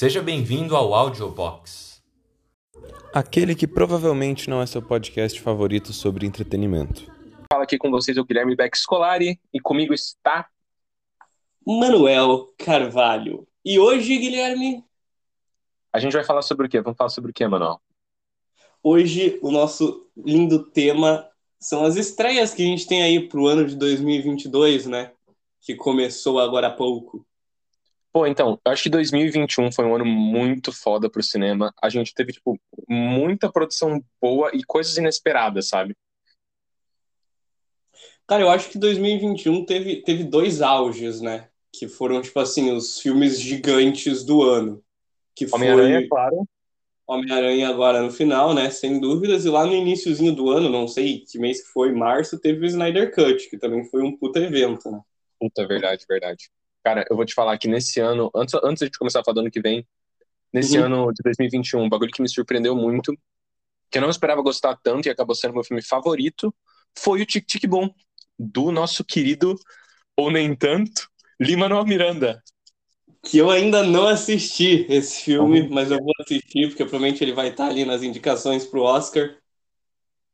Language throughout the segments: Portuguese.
Seja bem-vindo ao Audiobox. Aquele que provavelmente não é seu podcast favorito sobre entretenimento. Fala aqui com vocês o Guilherme Beck Scolari e comigo está Manuel Carvalho. E hoje, Guilherme, a gente vai falar sobre o quê? Vamos falar sobre o quê, Manuel? hoje o nosso lindo tema são as estreias que a gente tem aí pro ano de 2022, né? Que começou agora há pouco. Pô, então, eu acho que 2021 foi um ano muito foda pro cinema. A gente teve, tipo, muita produção boa e coisas inesperadas, sabe? Cara, eu acho que 2021 teve, teve dois auges, né? Que foram, tipo assim, os filmes gigantes do ano. Que Homem-Aranha, foi claro. Homem-Aranha agora no final, né? Sem dúvidas. E lá no iníciozinho do ano, não sei que mês que foi, março, teve o Snyder Cut, que também foi um puta evento, né? Puta, verdade, verdade. Cara, eu vou te falar que nesse ano, antes, antes de começar a falar do ano que vem, nesse Uhum. ano de 2021, um bagulho que me surpreendeu muito, que eu não esperava gostar tanto e acabou sendo meu filme favorito, foi o Tic Tic Boom, do nosso querido, ou nem tanto, Lin-Manuel Miranda. que eu ainda não assisti esse filme, Uhum. mas eu vou assistir, porque provavelmente ele vai estar ali nas indicações pro Oscar.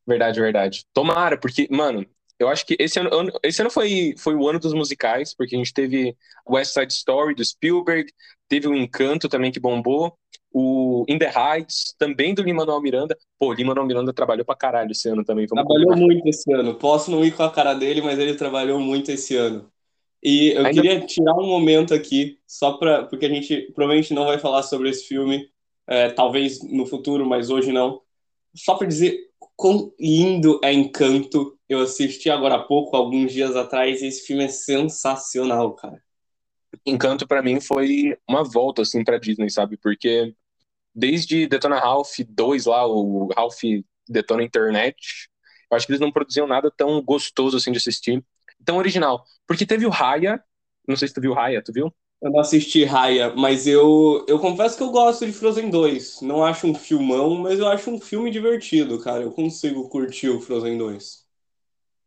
Verdade, verdade. Tomara, porque, mano, eu acho que esse ano, esse ano foi, foi o ano dos musicais, porque a gente teve West Side Story do Spielberg, teve o Encanto também que bombou, o In the Heights, também do Lin-Manuel Miranda. Pô, Lin-Manuel Miranda trabalhou pra caralho esse ano também, vamos Trabalhou combinar. muito esse ano. Posso não ir com a cara dele, mas ele trabalhou muito esse ano. E eu Ainda- queria tirar um momento aqui, só para porque a gente provavelmente não vai falar sobre esse filme, é, talvez no futuro, mas hoje não. Só para dizer quão lindo é Encanto. Eu assisti agora há pouco, alguns dias atrás, e esse filme é sensacional, cara. Encanto pra mim foi uma volta assim pra Disney, sabe? Porque desde Detona Ralph 2 lá, o Ralph Detona Internet, eu acho que eles não produziam nada tão gostoso assim de assistir, tão original. Porque teve o Raya, não sei se tu viu o Raya, tu viu? Eu não assisti Raya, mas eu, eu confesso que eu gosto de Frozen 2. Não acho um filmão, mas eu acho um filme divertido, cara. Eu consigo curtir o Frozen 2.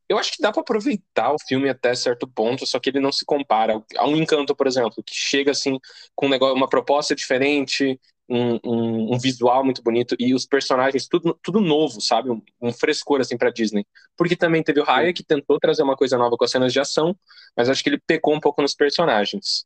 Eu acho que dá pra aproveitar o filme até certo ponto, só que ele não se compara a um Encanto, por exemplo, que chega assim com um negócio, uma proposta diferente, um, um, um visual muito bonito e os personagens tudo, tudo novo, sabe? Um, um frescor assim pra Disney. Porque também teve o Raya que tentou trazer uma coisa nova com as cenas de ação, mas acho que ele pecou um pouco nos personagens.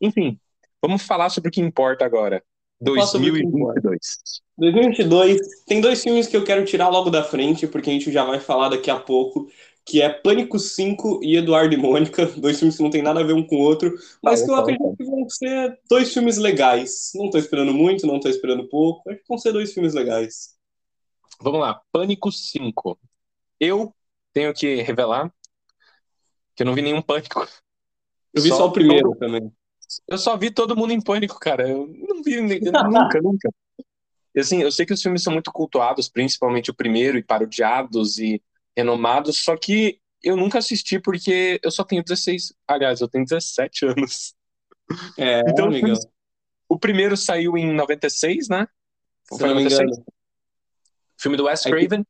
Enfim, vamos falar sobre o que importa agora. Vamos falar sobre o que importa. 2022. 2022 tem dois filmes que eu quero tirar logo da frente, porque a gente já vai falar daqui a pouco, que é Pânico 5 e Eduardo e Mônica, dois filmes que não tem nada a ver um com o outro, mas que eu Fala, acredito que vão ser dois filmes legais. Não tô esperando muito, não tô esperando pouco, acho que vão ser dois filmes legais. Vamos lá, Pânico 5. Eu tenho que revelar que eu não vi nenhum Pânico. Eu vi Só só, o primeiro todo- também. Eu só vi todo mundo em Pânico, cara. Eu não vi nem- nunca, nunca. E, Assim, eu sei que os filmes são muito cultuados, principalmente o primeiro, e parodiados e renomados, só que eu nunca assisti porque eu só tenho 16. Aliás, eu tenho 17 anos. É, Então, amigão. O primeiro saiu em 96, né? Se eu não me engano. Filme do Wes Craven.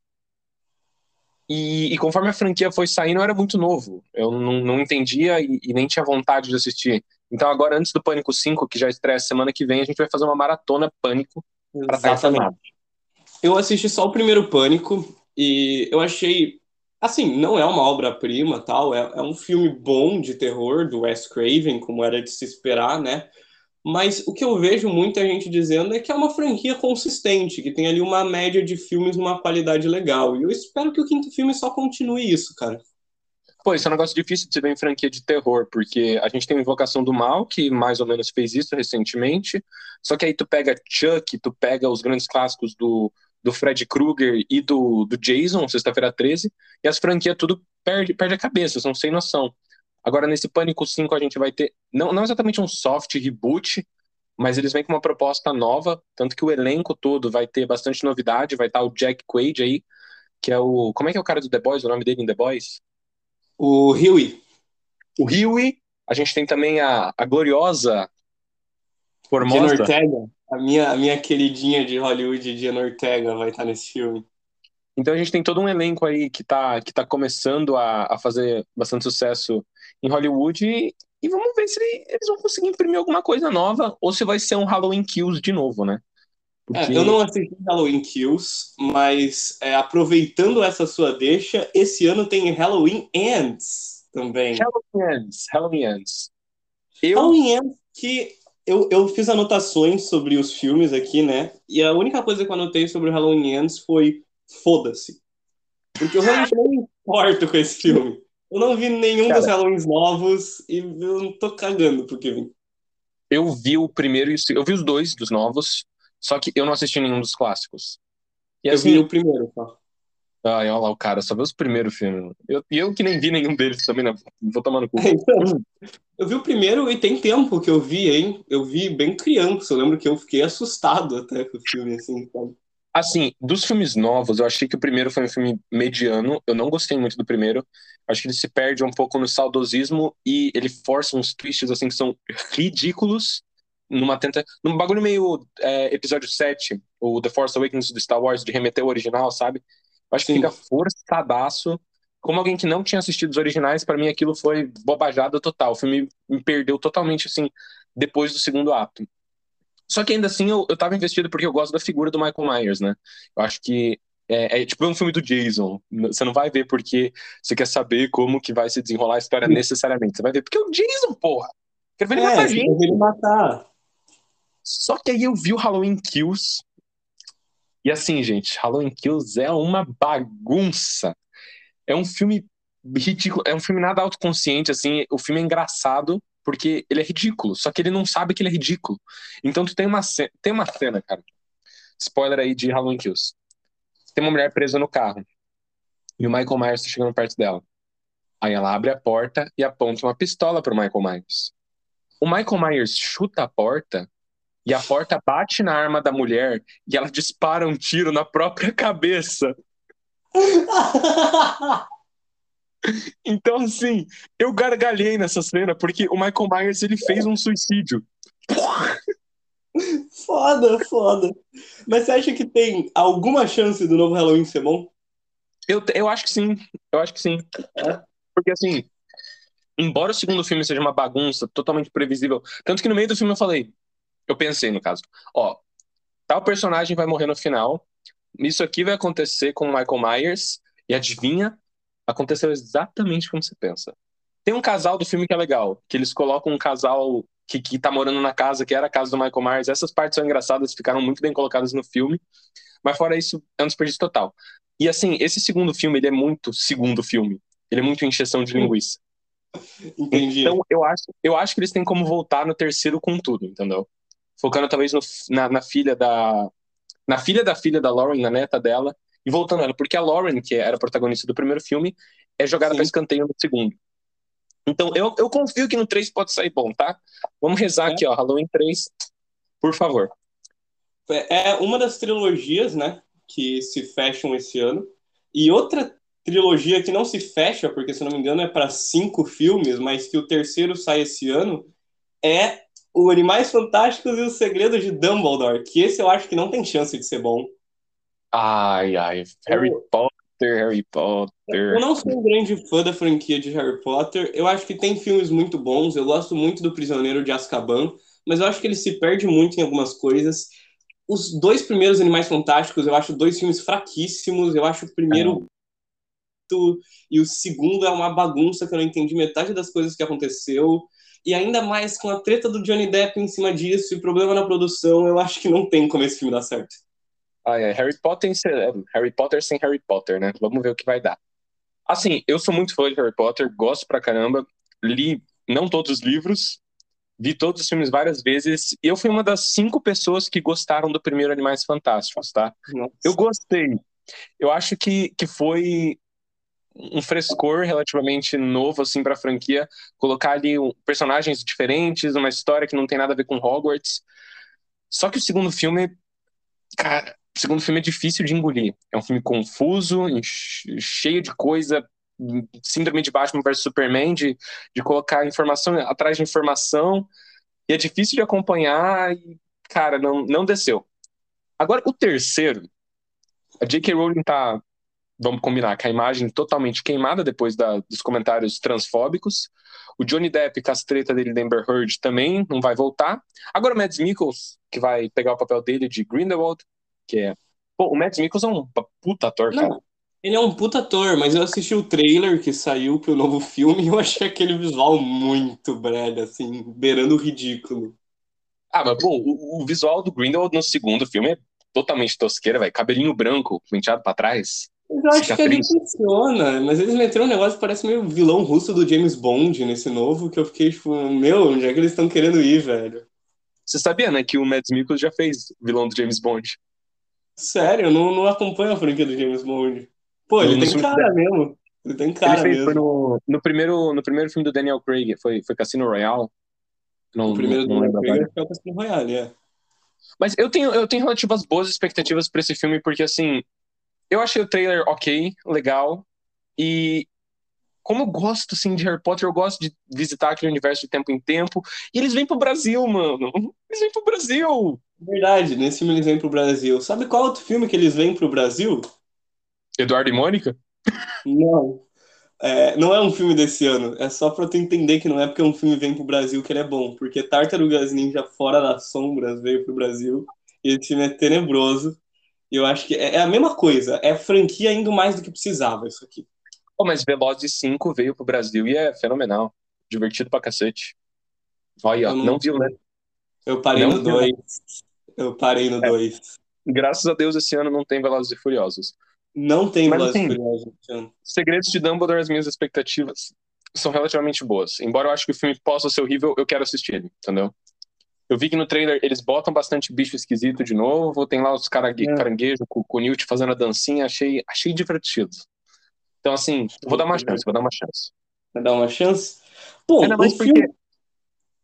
E, e conforme a franquia foi saindo, eu era muito novo. Eu não, não entendia e, e nem tinha vontade de assistir. Então, agora, antes do Pânico 5, que já estreia semana que vem, a gente vai fazer uma maratona Pânico pra informado. Eu assisti só o primeiro Pânico e eu achei, assim, não é uma obra-prima, tal, é, é um filme bom de terror do Wes Craven, como era de se esperar, né? Mas o que eu vejo muita gente dizendo é que é uma franquia consistente, que tem ali uma média de filmes numa qualidade legal. E eu espero que o quinto filme só continue isso, cara. Pô, isso é um negócio difícil de se ver em franquia de terror, porque a gente tem Invocação do Mal, que mais ou menos fez isso recentemente, só que aí tu pega Chuck, tu pega os grandes clássicos do, do Fred Krueger e do, do Jason, Sexta-feira 13, e as franquias tudo perde, perde a cabeça, são sem noção. Agora, nesse Pânico 5, a gente vai ter, não, não exatamente um soft reboot, mas eles vêm com uma proposta nova, tanto que o elenco todo vai ter bastante novidade, vai estar o Jack Quaid aí, que é o, como é que é o cara do The Boys, o nome dele em The Boys? O Huey, o Huey, a gente tem também a, a gloriosa Diana Formosa. Ortega, a minha, a minha queridinha de Hollywood, Diana Ortega, vai estar nesse filme. Então a gente tem todo um elenco aí que tá, que tá começando a, a fazer bastante sucesso em Hollywood e, E vamos ver se eles vão conseguir imprimir alguma coisa nova ou se vai ser um Halloween Kills de novo, né? É, eu não assisti Halloween Kills, mas é, aproveitando essa sua deixa, esse ano tem Halloween Ends também. Halloween Ends, Halloween Ends. Eu... Halloween Ends que eu, eu fiz anotações sobre os filmes aqui, né? E a única coisa que eu anotei sobre o Halloween Ends foi foda-se. Porque eu realmente não me importo com esse filme. Eu não vi nenhum Cara, dos Halloweens novos e eu não tô cagando porque. Eu vi o primeiro e o Eu vi os dois dos novos. Só que eu não assisti nenhum dos clássicos. E, assim, eu vi o primeiro, tá? Ai, olha lá o cara, só viu os primeiros filmes. Eu, e eu que nem vi nenhum deles também, não. Vou tomar no cu. Então, eu vi o primeiro e tem tempo que eu vi, hein? Eu vi bem criança. Eu lembro que eu fiquei assustado até com o filme, assim, sabe? Assim, dos filmes novos, eu achei que o primeiro foi um filme mediano. Eu não gostei muito do primeiro. Acho que ele se perde um pouco no saudosismo e ele força uns twists, assim, que são ridículos numa tenta num bagulho meio é, episódio 7, o The Force Awakens do Star Wars, de remeter o original, sabe? Eu acho que Sim. fica forçadaço. Como alguém que não tinha assistido os originais, para mim aquilo foi bobajada total. O filme me perdeu totalmente, assim, depois do segundo ato. Só que ainda assim eu, eu tava investido porque eu gosto da figura do Michael Myers, né? Eu acho que é, é, tipo um filme do Jason. Você não vai ver porque você quer saber como que vai se desenrolar a história necessariamente. Você vai ver porque é o Jason, porra! Quero ver ele é, matar gente. Ele matar. Só que aí eu vi o Halloween Kills. E assim, gente, Halloween Kills é uma bagunça. É um filme ridículo, é um filme nada autoconsciente, assim. O filme é engraçado porque ele é ridículo, só que ele não sabe que ele é ridículo. Então tu tem uma, tem uma cena, cara. Spoiler aí de Halloween Kills. Tem uma mulher presa no carro. E o Michael Myers tá chegando perto dela. Aí ela abre a porta e aponta uma pistola pro Michael Myers. O Michael Myers chuta a porta e a porta bate na arma da mulher e ela dispara um tiro na própria cabeça. então, assim, eu gargalhei nessa cena porque o Michael Myers ele fez um suicídio. Foda, foda. Mas você acha que tem alguma chance do novo Halloween ser bom? Eu, eu acho que sim. Eu acho que sim. É. Porque assim, embora o segundo filme seja uma bagunça totalmente previsível, tanto que no meio do filme eu falei, eu pensei, no caso, ó, tal personagem vai morrer no final, isso aqui vai acontecer com o Michael Myers, e adivinha? Aconteceu exatamente como você pensa. Tem um casal do filme que é legal, que eles colocam um casal que, que tá morando na casa, que era a casa do Michael Myers. Essas partes são engraçadas, ficaram muito bem colocadas no filme. Mas fora isso, é um desperdício total. E assim, esse segundo filme, ele é muito segundo filme. Ele é muito encheção de linguiça. Entendi. Então, eu acho, eu acho que eles têm como voltar no terceiro com tudo, entendeu? focando talvez no, na, na, filha da na filha da filha da Lauren, na neta dela, e voltando ela, porque a Lauren, que era a protagonista do primeiro filme, é jogada para escanteio no segundo. Então, eu, eu confio que no 3 pode sair bom, tá? Vamos rezar é. aqui, ó, Halloween 3, por favor. É, é uma das trilogias, né, que se fecham esse ano. E outra trilogia que não se fecha, porque se não me engano é para cinco filmes, mas que o terceiro sai esse ano, é o Animais Fantásticos e os Segredos de Dumbledore, que esse eu acho que não tem chance de ser bom. Ai, ai, Harry eu... Potter, Harry Potter. Eu não sou um grande fã da franquia de Harry Potter. Eu acho que tem filmes muito bons. Eu gosto muito do Prisioneiro de Azkaban, mas eu acho que ele se perde muito em algumas coisas. Os dois primeiros Animais Fantásticos, eu acho dois filmes fraquíssimos. Eu acho o primeiro e o segundo é uma bagunça que eu não entendi metade das coisas que aconteceu. E ainda mais com a treta do Johnny Depp em cima disso e problema na produção, eu acho que não tem como esse filme dar certo. Ah, é. Harry Potter, é, Harry Potter sem Harry Potter, né? Vamos ver o que vai dar. Assim, eu sou muito fã de Harry Potter, gosto pra caramba. Li não todos os livros, vi todos os filmes várias vezes. E eu fui uma das cinco pessoas que gostaram do primeiro Animais Fantásticos, tá? Nossa. Eu gostei. Eu acho que, que foi um frescor relativamente novo assim para a franquia, colocar ali personagens diferentes, uma história que não tem nada a ver com Hogwarts. Só que o segundo filme, cara, o segundo filme é difícil de engolir. É um filme confuso, cheio de coisa, síndrome de Batman versus Superman, de, de colocar informação atrás de informação, e é difícil de acompanhar e, cara, não, não desceu. Agora, o terceiro, a J.K. Rowling tá vamos combinar, com a imagem totalmente queimada depois da, dos comentários transfóbicos. O Johnny Depp, com dele da Amber Heard, também não vai voltar. Agora o Mads Mikkelsen, que vai pegar o papel dele de Grindelwald, que é... Pô, o Mads Mikkelsen é um puta ator, cara. Não, ele é um puta ator, mas eu assisti o trailer que saiu pro novo filme e eu achei aquele visual muito brega, assim, beirando o ridículo. Ah, mas bom, o, o visual do Grindelwald no segundo filme é totalmente tosqueira, velho. Cabelinho branco, penteado pra trás. Eu acho que ele funciona, mas eles meteram um negócio que parece meio vilão russo do James Bond nesse novo, que eu fiquei tipo, meu, onde é que eles estão querendo ir, velho? Você sabia, né, que o Mads Mikkelsen já fez vilão do James Bond? Sério, eu não, não acompanho a franquia do James Bond. Pô, ele tem cara mesmo. Ele tem cara ele fez, mesmo. No, no, primeiro, no primeiro filme do Daniel Craig, foi, foi Cassino Royale. Não, o primeiro não, não do Daniel Craig foi o Cassino Royale, é. Mas eu tenho, eu tenho relativas boas expectativas para esse filme, porque assim, eu achei o trailer ok, legal, e como eu gosto assim, de Harry Potter, eu gosto de visitar aquele universo de tempo em tempo, e eles vêm pro Brasil, mano. Eles vêm pro Brasil. Verdade, nesse filme eles vêm pro Brasil. Sabe qual outro filme que eles vêm pro Brasil? Eduardo e Mônica? Não. É, não é um filme desse ano. É só pra tu entender que não é porque um filme vem pro Brasil que ele é bom. Porque Tartarugas Ninja Fora das Sombras veio pro Brasil. E esse filme é tenebroso. E eu acho que é, é a mesma coisa. É franquia indo mais do que precisava isso aqui. Oh, mas Velozes 5 veio pro Brasil e é fenomenal. Divertido pra cacete. Olha, não, não, viu, né? Eu parei não no 2. Eu parei no 2. É. Graças a Deus esse ano não tem Velozes e Furiosos. Não tem Mas, assim, Furiosos Segredos de Dumbledore, as minhas expectativas são relativamente boas. Embora eu acho que o filme possa ser horrível, eu quero assistir ele, entendeu? Eu vi que no trailer eles botam bastante bicho esquisito de novo, tem lá os carangue é. caranguejos com, com o Newt fazendo a dancinha, achei, achei divertido. Então, assim, vou dar uma chance, vou dar uma chance. Vai dar uma chance? Bom, Ainda mais porque filme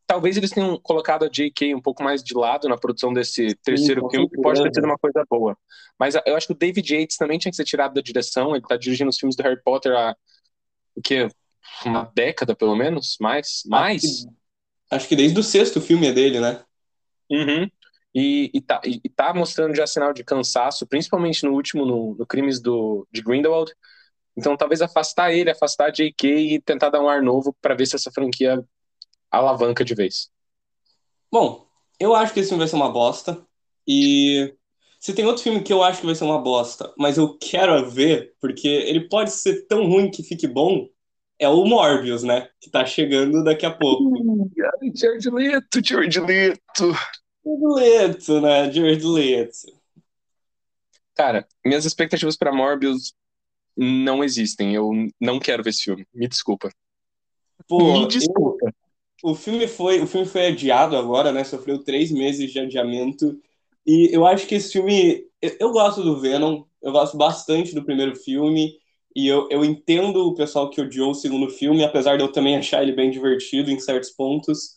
talvez eles tenham colocado a J.K. um pouco mais de lado na produção desse terceiro Sim, filme, que pode ter sido uma coisa boa. Mas eu acho que o David Yates também tinha que ser tirado da direção, ele tá dirigindo os filmes do Harry Potter há, o quê? Uma década, pelo menos? Mais? Mais? Acho que, acho que desde o sexto filme é dele, né? Uhum. E, e, tá, e, tá mostrando já sinal de cansaço, principalmente no último, no, no Crimes do, de Grindelwald. Então, talvez afastar ele, afastar a J.K. e tentar dar um ar novo para ver se essa franquia alavanca de vez. Bom, eu acho que esse filme vai ser uma bosta. E se tem outro filme que eu acho que vai ser uma bosta, mas eu quero ver, porque ele pode ser tão ruim que fique bom, é o Morbius, né? Que tá chegando daqui a pouco. Jared Leto, Jared Leto. Jared Leto, né? Jared Leto. Cara, minhas expectativas para Morbius não existem. Eu não quero ver esse filme. Me desculpa. Pô, Me desculpa. Eu, o filme foi o filme foi adiado agora, né? Sofreu três meses de adiamento. E eu acho que esse filme. Eu gosto do Venom, eu gosto bastante do primeiro filme. E eu, eu entendo o pessoal que odiou o segundo filme, apesar de eu também achar ele bem divertido em certos pontos.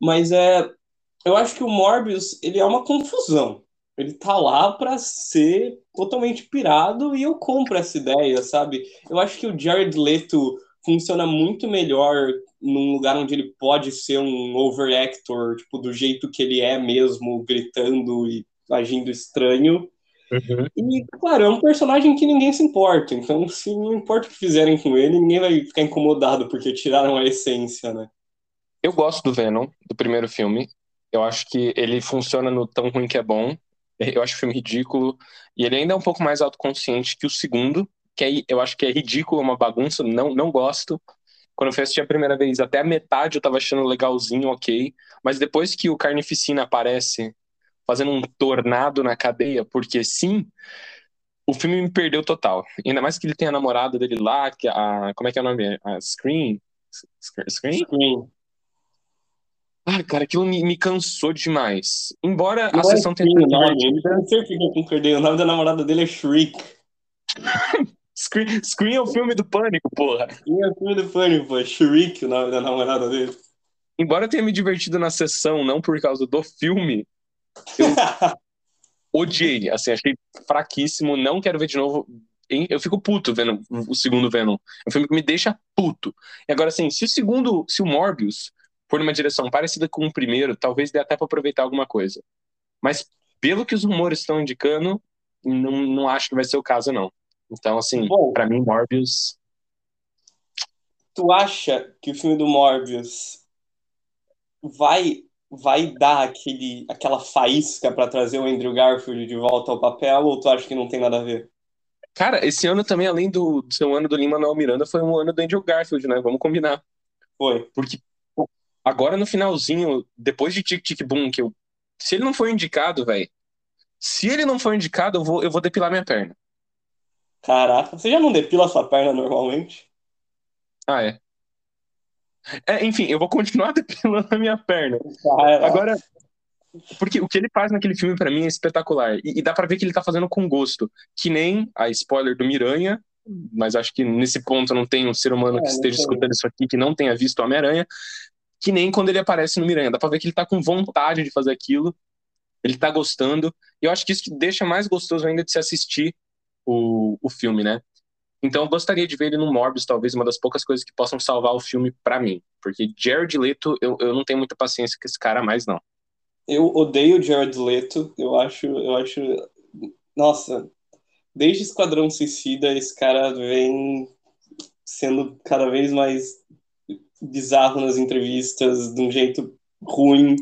Mas é. Eu acho que o Morbius ele é uma confusão. Ele tá lá para ser totalmente pirado e eu compro essa ideia, sabe? Eu acho que o Jared Leto funciona muito melhor num lugar onde ele pode ser um overactor, tipo, do jeito que ele é mesmo, gritando e agindo estranho. Uhum. E, claro, é um personagem que ninguém se importa. Então, se não importa o que fizerem com ele, ninguém vai ficar incomodado porque tiraram a essência, né? Eu gosto do Venom, do primeiro filme. Eu acho que ele funciona no tão ruim que é bom. Eu acho o filme ridículo. E ele ainda é um pouco mais autoconsciente que o segundo, que aí eu acho que é ridículo, uma bagunça, não, não gosto. Quando eu fui assistir a primeira vez, até a metade eu tava achando legalzinho, ok. Mas depois que o Carnificina aparece fazendo um tornado na cadeia, porque sim, o filme me perdeu total. Ainda mais que ele tem a namorada dele lá, que a. Como é que é o nome? A Screen? Screen? Screen. Ah, cara, aquilo me, me cansou demais. Embora não a é sessão tenha sido divertida... Não sei o que eu concordei. O nome da namorada dele é Shriek. Screen, Screen é o filme do Pânico, porra. Screen é o filme do Pânico, pô. Shriek, o nome da namorada dele. Embora eu tenha me divertido na sessão, não por causa do filme, eu odiei. Assim, achei fraquíssimo. Não quero ver de novo. Eu fico puto vendo o segundo Venom. É um filme que me deixa puto. E agora, assim, se o segundo, se o Morbius for numa direção parecida com o primeiro, talvez dê até pra aproveitar alguma coisa. Mas, pelo que os rumores estão indicando, não, não acho que vai ser o caso, não. Então, assim, pra mim, Morbius. Tu acha que o filme do Morbius vai vai dar aquele, aquela faísca pra trazer o Andrew Garfield de volta ao papel ou tu acha que não tem nada a ver? Cara, esse ano também, além do, do ser um ano do Lin-Manuel Miranda, foi um ano do Andrew Garfield, né? Vamos combinar. Foi. Porque agora no finalzinho, depois de Tic Tic Boom, que eu. Se ele não for indicado, velho. Se ele não for indicado, eu vou, eu vou depilar minha perna. Caraca, você já não depila sua perna normalmente? Ah, é. É, enfim, eu vou continuar depilando a minha perna. Caraca. Agora, porque o que ele faz naquele filme pra mim é espetacular. E, e dá pra ver que ele tá fazendo com gosto. Que nem a spoiler do Miranha, mas acho que nesse ponto não tem um ser humano É, que não esteja escutando isso aqui que não tenha visto o Homem-Aranha. Que nem quando ele aparece no Miranha. Dá pra ver que ele tá com vontade de fazer aquilo. Ele tá gostando. E eu acho que isso que deixa mais gostoso ainda de se assistir o, o filme, né? Então eu gostaria de ver ele no Morbius, talvez uma das poucas coisas que possam salvar o filme pra mim. Porque Jared Leto, eu, eu não tenho muita paciência com esse cara mais, não. Eu odeio Jared Leto. Eu acho, eu acho, nossa, desde Esquadrão Suicida esse cara vem sendo cada vez mais bizarro nas entrevistas, de um jeito ruim.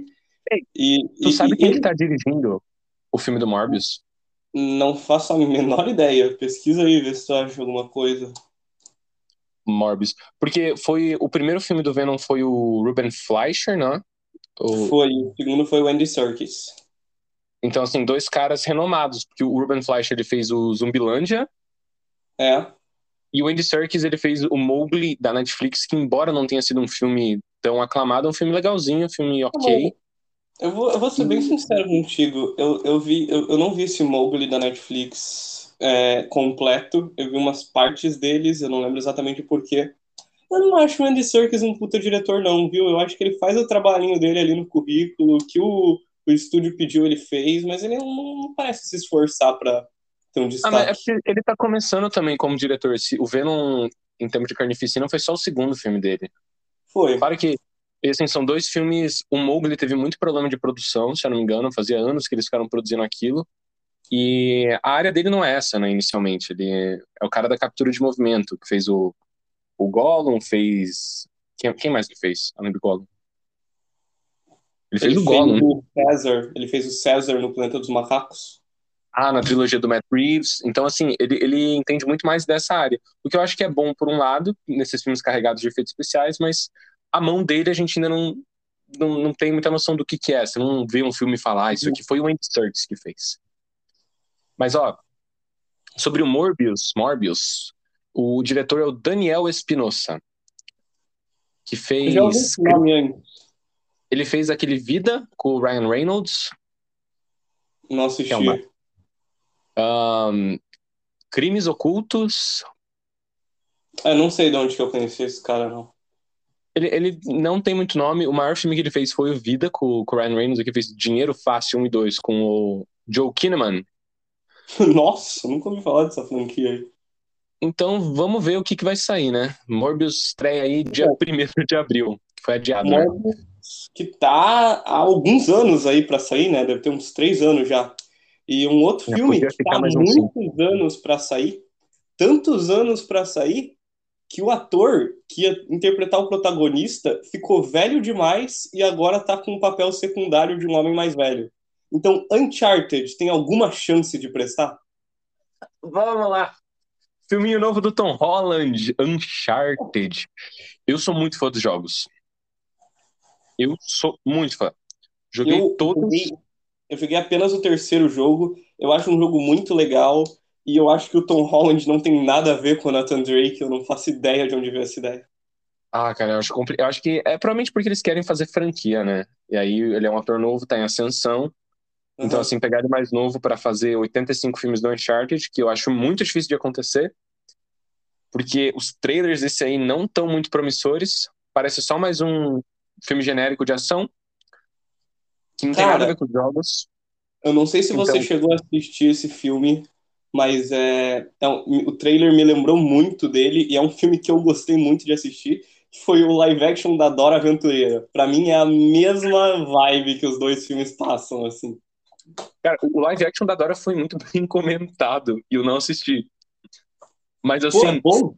Ei, E, Tu e- sabe e quem ele que tá dirigindo o filme do Morbius? não faço a menor ideia. Pesquisa aí, vê se tu acha alguma coisa. Morbius. Porque foi o primeiro filme do Venom foi o Ruben Fleischer, né? O- Foi, o segundo foi o Andy Serkis. Então, assim, dois caras renomados. Porque o Ruben Fleischer ele fez o Zumbilândia É, e o Andy Serkis ele fez o Mowgli da Netflix, que embora não tenha sido um filme tão aclamado, é um filme legalzinho, um filme ok. Eu vou, eu vou ser bem sincero contigo. Eu, eu vi, eu, eu não vi esse Mowgli da Netflix é, completo. Eu vi umas partes deles, eu não lembro exatamente o porquê. Eu não acho o Andy Serkis um puta diretor, não, viu? Eu acho que ele faz o trabalhinho dele ali no currículo, que o, o estúdio pediu, ele fez, mas ele não, não parece se esforçar pra ter um Ah, destaque. mas é porque ele tá começando também como diretor. O Venom, em termos de carnificina, foi só o segundo filme dele. Foi. Claro que, assim, são dois filmes. O Mowgli teve muito problema de produção, se eu não me engano, fazia anos que eles ficaram produzindo aquilo. E a área dele não é essa, né, inicialmente. Ele é o cara da captura de movimento, que fez o, o Gollum, fez. Quem, quem mais que fez, além do Gollum? Ele fez Ele o Gollum. o César, ele fez o César no Planeta dos Macacos. Ah, na trilogia do Matt Reeves. Então, assim, ele, ele entende muito mais dessa área. O que eu acho que é bom, por um lado, nesses filmes carregados de efeitos especiais, mas a mão dele a gente ainda não, não, não tem muita noção do que, que é. Você não vê um filme e fala, ah, isso aqui foi o Andy Serkis que fez. Mas, ó, sobre o Morbius, Morbius, o diretor é o Daniel Espinosa, que Eu fez... já ouvi esse nome antes. Ele fez aquele Vida com o Ryan Reynolds, Não assisti. É uma- ahn, Crimes Ocultos, Eu não sei de onde que eu conheci esse cara, não. Ele, ele não tem muito nome. O maior filme que ele fez foi o Vida, com, com o Ryan Reynolds, que fez Dinheiro Fácil 1 e 2, com o Joe Kinnaman. Nossa, nunca ouvi falar dessa franquia aí. Então, vamos ver o que, que vai sair, né? Morbius estreia aí dia 1 de abril. Foi adiado, né? Morbius, que tá há alguns anos aí pra sair, né? Deve ter uns três anos já. E um outro filme que tá muitos anos pra sair, tantos anos pra sair, que o ator que ia interpretar o protagonista ficou velho demais e agora tá com um papel secundário de um homem mais velho. Então, Uncharted tem alguma chance de prestar? Vamos lá. Filminho novo do Tom Holland, Uncharted. Eu sou muito fã dos jogos. Eu sou muito fã. Joguei Eu todos. joguei, eu joguei apenas o terceiro jogo. Eu acho um jogo muito legal. E eu acho que o Tom Holland não tem nada a ver com o Nathan Drake. Eu não faço ideia de onde veio essa ideia. Ah, cara, eu acho, eu acho que é provavelmente porque eles querem fazer franquia, né? E aí ele é um ator novo, tá em ascensão. Então, Uhum. assim, pegar ele mais novo pra fazer 85 filmes do Uncharted, que eu acho muito difícil de acontecer, porque os trailers desse aí não estão muito promissores. Parece só mais um filme genérico de ação, que não tem Cara, nada a ver com os jogos. Eu não sei se você Então- chegou a assistir esse filme, mas é, um- o trailer me lembrou muito dele e é um filme que eu gostei muito de assistir. Foi o live action da Dora Aventureira. Pra mim é a mesma vibe que os dois filmes passam, assim. Cara, o live action da Dora foi muito bem comentado e eu não assisti. Mas Pô, assim, é bom.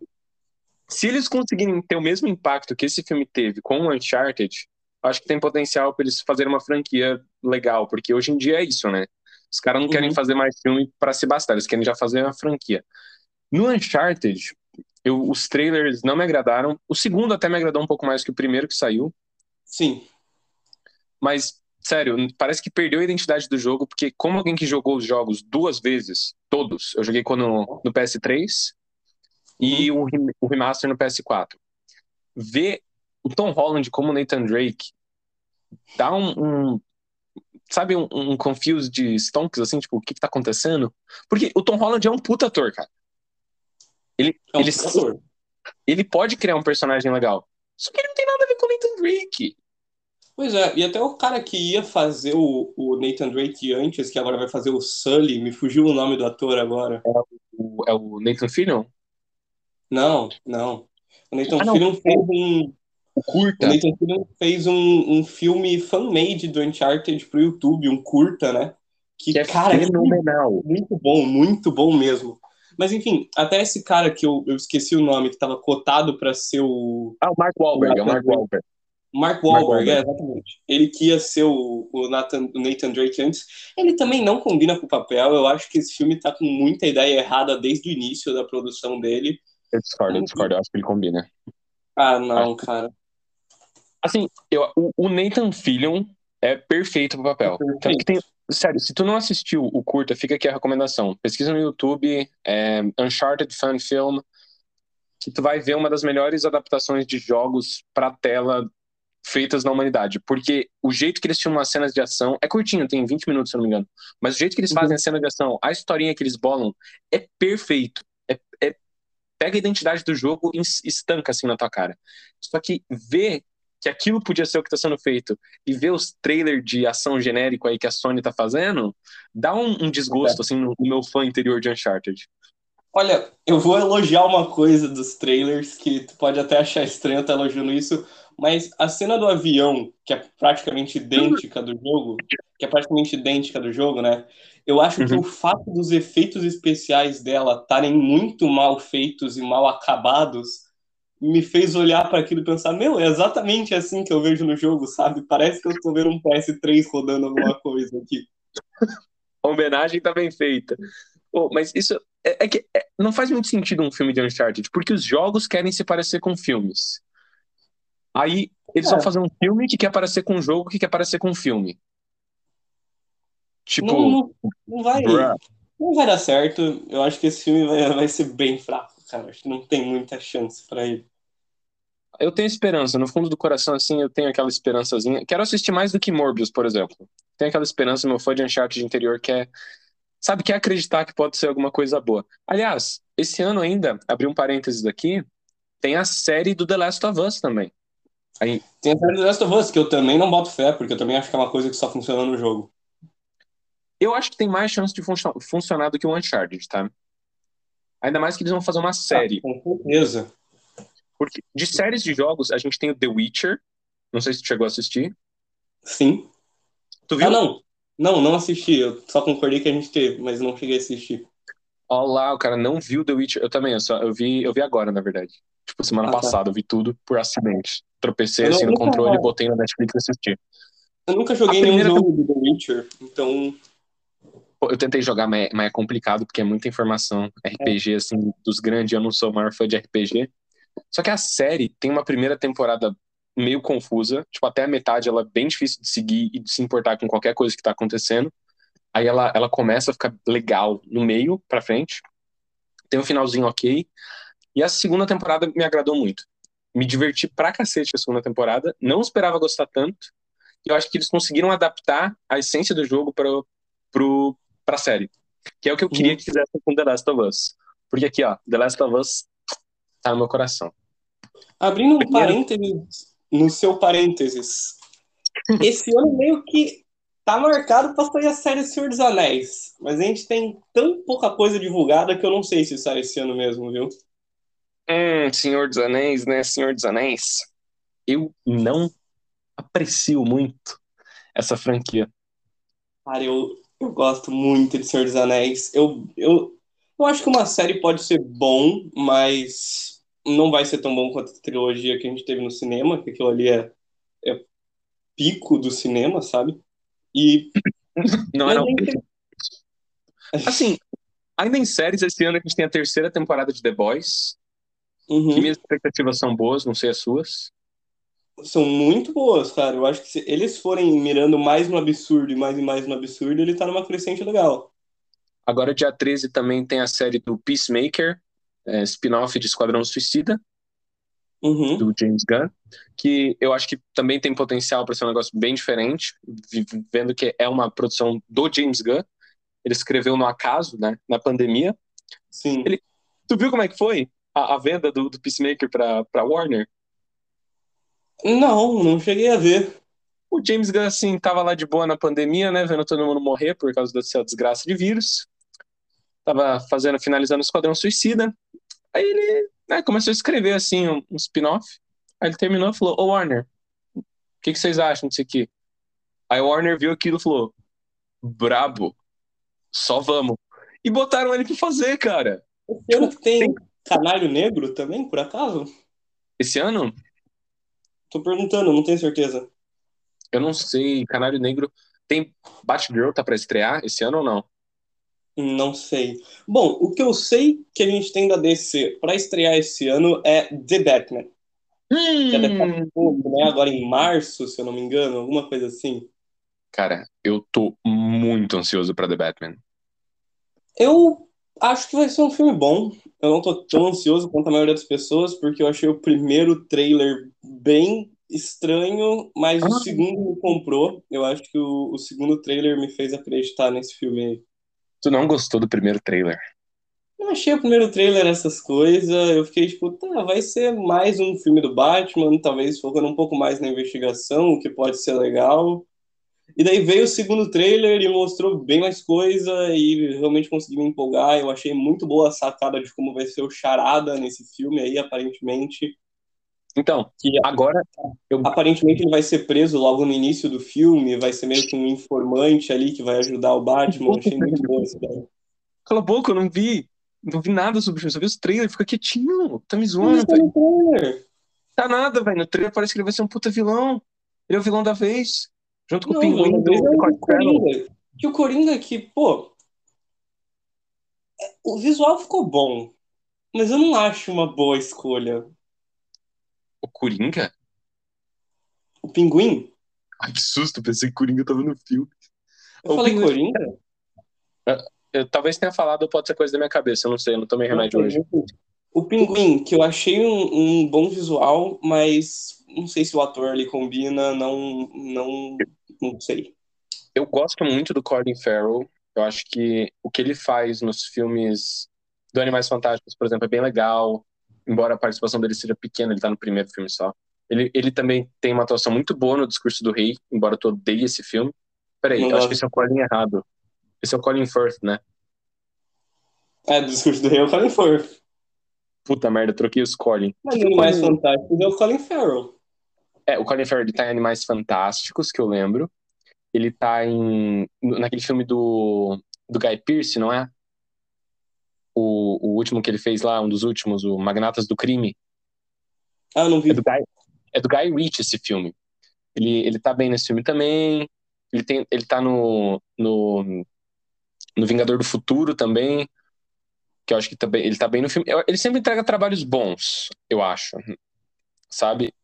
se eles conseguirem ter o mesmo impacto que esse filme teve com o Uncharted, acho que tem potencial para eles fazerem uma franquia legal, porque hoje em dia é isso, né? Os caras não querem Uhum. fazer mais filme para se bastar, eles querem já fazer uma franquia. No Uncharted, eu, os trailers não me agradaram. O segundo até me agradou um pouco mais que o primeiro que saiu, Sim. mas sério, parece que perdeu a identidade do jogo, porque como alguém que jogou os jogos duas vezes, todos, eu joguei quando no PS3 e o, o remaster no PS4. Ver o Tom Holland como Nathan Drake dá um, um- sabe, um, um confuse de stonks, assim, tipo, o que que tá acontecendo? Porque o Tom Holland é um puta ator, cara. Ele, É um ele, ator. ele pode criar um personagem legal. Só que ele não tem nada a ver com o Nathan Drake. Pois é, e até o cara que ia fazer o, o Nathan Drake antes, que agora vai fazer o Sully, me fugiu o nome do ator agora. O- é o Nathan Fillion? Não, não. O Nathan Ah, não. Fillion fez um. O O curta. Nathan Fillion fez um, um filme fan-made do Uncharted pro YouTube, um curta, né? Que, Que é cara, fenomenal. muito bom, muito bom mesmo. Mas enfim, até esse cara que eu, eu esqueci o nome, que estava cotado para ser o Ah, o Mark Wahlberg, é o Mark Wahlberg. Mark Wahlberg, é, exatamente. Ele que ia ser o, o, Nathan, o Nathan Drake antes. Ele também não combina com o papel. Eu acho que esse filme tá com muita ideia errada desde o início da produção dele. Eu discordo, eu discordo, eu acho que ele combina. Ah, não, cara. Assim, eu, o, o Nathan Fillion é perfeito pro papel. É perfeito. Tem. Sério, se tu não assistiu o curta, fica aqui a recomendação. Pesquisa no YouTube, é, Uncharted Fan Film, que tu vai ver uma das melhores adaptações de jogos pra tela feitas na humanidade. Porque o jeito que eles filmam as cenas de ação é curtinho, tem 20 minutos, se eu não me engano. Mas o jeito que eles fazem a cena de ação, a historinha que eles bolam, é perfeito. É, é- pega a identidade do jogo e es- estanca assim na tua cara. Só que ver que aquilo podia ser o que está sendo feito e ver os trailers de ação genérico aí que a Sony tá fazendo, dá um, um desgosto assim no, no meu fã interior de Uncharted. Olha, eu vou elogiar uma coisa dos trailers que tu pode até achar estranho estar elogiando isso, mas a cena do avião, que é praticamente idêntica do jogo, que é praticamente idêntica do jogo, né? Eu acho que Uhum. o fato dos efeitos especiais dela estarem muito mal feitos e mal acabados me fez olhar para aquilo e pensar, meu, é exatamente assim que eu vejo no jogo, sabe? Parece que eu tô vendo um PS3 rodando alguma coisa aqui. A homenagem tá bem feita. Pô, mas isso é, é que é- não faz muito sentido um filme de Uncharted, porque os jogos querem se parecer com filmes. Aí eles É. vão fazer um filme que quer parecer com um jogo que quer parecer com um filme. Tipo, Não, não, não vai, bruh. não vai dar certo. Eu acho que esse filme vai, vai ser bem fraco, cara. Acho que não tem muita chance para ele. eu tenho esperança, no fundo do coração, assim, eu tenho aquela esperançazinha. Quero assistir mais do que Morbius, por exemplo. Tenho aquela esperança, meu fã de Uncharted interior quer, sabe, quer acreditar que pode ser alguma coisa boa. Aliás, esse ano ainda, abri um parênteses aqui, tem a série do The Last of Us também. Aí, Tem a série do Last of Us, que eu também não boto fé, porque eu também acho que é uma coisa que só funciona no jogo. eu acho que tem mais chance de funcio- funcionar do que o Uncharted, tá? Ainda mais que eles vão fazer uma série. Ah, com certeza. Porque de séries de jogos, a gente tem o The Witcher. Não sei se tu chegou a assistir. Sim. Tu viu? Ah, não. Não, não assisti. Eu só concordei que a gente teve, mas não cheguei a assistir. Olha lá, o cara não viu The Witcher. Eu também, eu, só, eu, vi, eu vi agora, na verdade. Tipo, semana Ah, tá. passada, eu vi tudo por acidente. Tropecei Eu assim no controle, botei na Netflix e assisti. Eu nunca joguei nenhum jogo do The Witcher, então. Eu tentei jogar, mas é, mas é complicado, porque é muita informação. RPG, assim, dos grandes, eu não sou o maior fã de RPG. Só que a série tem uma primeira temporada meio confusa. Tipo, até a metade ela é bem difícil de seguir e de se importar com qualquer coisa que tá acontecendo. Aí ela, ela começa a ficar legal no meio pra frente. Tem um finalzinho ok. E a segunda temporada me agradou muito. Me diverti pra cacete a segunda temporada. Não esperava gostar tanto. E eu acho que eles conseguiram adaptar a essência do jogo pro, pro, pra série. Que é o que eu queria Uhum. que fizessem com The Last of Us. Porque aqui, ó, The Last of Us tá no meu coração. Abrindo um parênteses no seu parênteses. Esse ano meio que tá marcado pra sair a série Senhor dos Anéis. Mas a gente tem tão pouca coisa divulgada que eu não sei se sai esse ano mesmo, viu? Hum, Senhor dos Anéis, né? Senhor dos Anéis. Eu não aprecio muito essa franquia. Cara, eu, eu gosto muito de Senhor dos Anéis. Eu, eu, Eu acho que uma série pode ser bom, mas não vai ser tão bom quanto a trilogia que a gente teve no cinema, que aquilo ali é, é pico do cinema, sabe? E. Não é não. Assim, ainda em séries, esse ano a gente tem a terceira temporada de The Boys. Uhum. Que minhas expectativas são boas, não sei as suas. São muito boas, cara. Eu acho que se eles forem mirando mais no absurdo e mais e mais no absurdo, ele tá numa crescente legal. Agora, dia 13, também tem a série do Peacemaker, é, spin-off de Esquadrão Suicida, Uhum. do James Gunn, que eu acho que também tem potencial para ser um negócio bem diferente, vendo que é uma produção do James Gunn. Ele escreveu no acaso, né, na pandemia. Sim. Ele- Tu viu como é que foi a, a venda do, do Peacemaker para Warner? Não, não cheguei a ver. O James Gunn, assim, tava lá de boa na pandemia, né? Vendo todo mundo morrer por causa dessa desgraça de vírus. Tava fazendo, finalizando o Esquadrão Suicida. Aí ele né, começou a escrever, assim, um, um spin-off. Aí ele terminou e falou, ô Warner, o que, que vocês acham disso aqui? Aí o Warner viu aquilo e falou, brabo, só vamos. E botaram ele pra fazer, cara. Esse ano tem Canário Negro também, por acaso? Esse ano, Tô perguntando, não tenho certeza. eu não sei, Canário Negro... Tem Batgirl, tá pra estrear esse ano ou não? Não sei. Bom, o que eu sei que a gente tem da DC pra estrear esse ano é The Batman. Que é daqui a pouco, né? Agora em março, se eu não me engano, alguma coisa assim. Cara, eu tô muito ansioso pra The Batman. Eu acho que vai ser um filme bom. Eu não tô tão ansioso quanto a maioria das pessoas, porque eu achei o primeiro trailer bem estranho, mas o Ah. segundo me comprou. Eu acho que o, o segundo trailer me fez acreditar nesse filme aí. Tu não gostou do primeiro trailer? Eu achei o primeiro trailer essas coisas, eu fiquei tipo, tá, vai ser mais um filme do Batman, talvez focando um pouco mais na investigação, o que pode ser legal. E daí veio o segundo trailer e mostrou bem mais coisa e realmente consegui me empolgar. Eu achei muito boa a sacada de como vai ser o Charada nesse filme aí, aparentemente. Então, Que agora eu aparentemente ele vai ser preso logo no início do filme, vai ser meio que um informante ali que vai ajudar o Batman. Eu achei muito boa essa ideia. cala a boca, eu não vi. Não vi nada sobre isso. Eu só vi os trailers, fica quietinho. Tá me zoando, tá trailer. Tá nada, velho. No trailer parece que ele vai ser um puta vilão. Ele é o vilão da vez. Junto com Não, o pinguim do é o. Coringa. Que o Coringa que, pô, é- o visual ficou bom, mas eu não acho uma boa escolha. O Coringa? O Pinguim? Ai, que susto. Pensei que o Coringa tava no filme. Eu O falei Pinguim- Coringa? Eu talvez tenha falado, ou pode ser coisa da minha cabeça. Eu não sei, eu não tomei remédio hoje. O Pinguim, que eu achei um, um bom visual, mas não sei se o ator ali combina, não, não, não sei. Eu gosto muito do Colin Farrell. Eu acho que o que ele faz nos filmes do Animais Fantásticos, por exemplo, é bem legal. Embora a participação dele seja pequena, ele tá no primeiro filme só. Ele, ele também tem uma atuação muito boa no Discurso do Rei, embora eu odeie esse filme. Peraí, eu acho que esse é o Colin errado. Esse é o Colin Firth, né? É, do discurso do rei é o Colin Firth. Puta merda, troquei os Colin. Mas Que que o o mais Colin- fantástico é o Colin Farrell. É, o Colin Farrell, ele tá em Animais Fantásticos, que eu lembro. Ele tá em... naquele filme do, do Guy Pearce, não é? O, o último que ele fez lá, um dos últimos, o Magnatas do Crime. Ah, eu não vi. É do Guy, é do Guy Ritchie esse filme. Ele, ele tá bem nesse filme também. Ele, tem, ele tá no, no, no Vingador do Futuro também. Que eu acho que também, ele tá bem no filme. Ele sempre entrega trabalhos bons, eu acho. Sabe?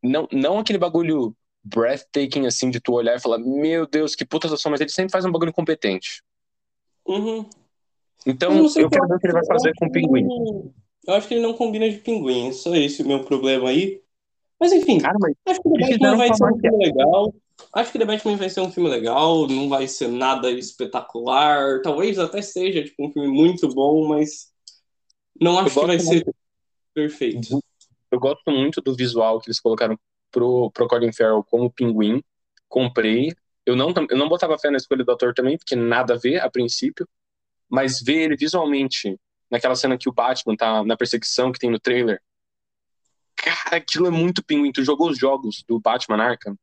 Não, não aquele bagulho breathtaking, assim, de tu olhar e falar, meu Deus, que puta atuação, mas ele sempre faz um bagulho competente. Uhum. Então, Eu eu quero ver o que ele vai fazer eu com o Pinguim. Eu acho que ele não combina de pinguim, só esse o meu problema aí. Mas enfim, Cara, mas acho que o Batman vai ser um filme legal. Acho que The Batman vai ser um filme legal, não vai ser nada espetacular. Talvez até seja tipo, um filme muito bom, mas não acho que vai gosto ser perfeito. Eu gosto muito do visual que eles colocaram pro, pro Colin Farrell como pinguim. Comprei. Eu não, eu não botava fé na escolha do ator também, porque nada a ver a princípio. Mas ver ele visualmente, naquela cena que o Batman tá na perseguição que tem no trailer. Cara, aquilo é muito pinguim. Tu jogou os jogos do Batman Arkham?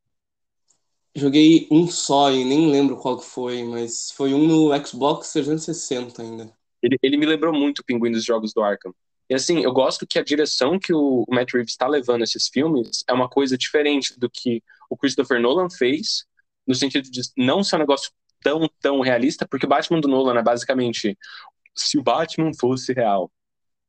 Joguei um só e nem lembro qual que foi, mas foi um no Xbox 360 ainda. Ele, ele me lembrou muito o Pinguim dos Jogos do Arkham. E assim, eu gosto que a direção que o Matt Reeves está levando esses filmes é uma coisa diferente do que o Christopher Nolan fez, no sentido de não ser um negócio tão, tão realista, porque o Batman do Nolan é basicamente se o Batman fosse real,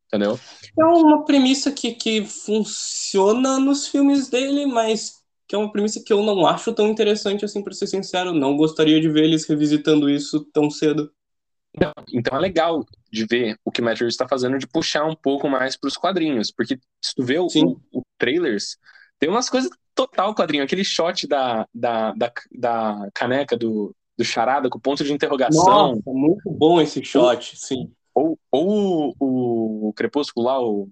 entendeu? É uma premissa que, que funciona nos filmes dele, mas que é uma premissa que eu não acho tão interessante assim, para ser sincero. Não gostaria de ver eles revisitando isso tão cedo. Não, então é legal de ver o que o Matt Reeves está fazendo de puxar um pouco mais para os quadrinhos, porque se tu vê o, o, o, trailers, tem umas coisas total quadrinho, aquele shot da, da, da, da caneca do, do charada com ponto de interrogação. Nossa, muito bom esse shot, sim. Ou, ou o, o Crepúsculo lá, o.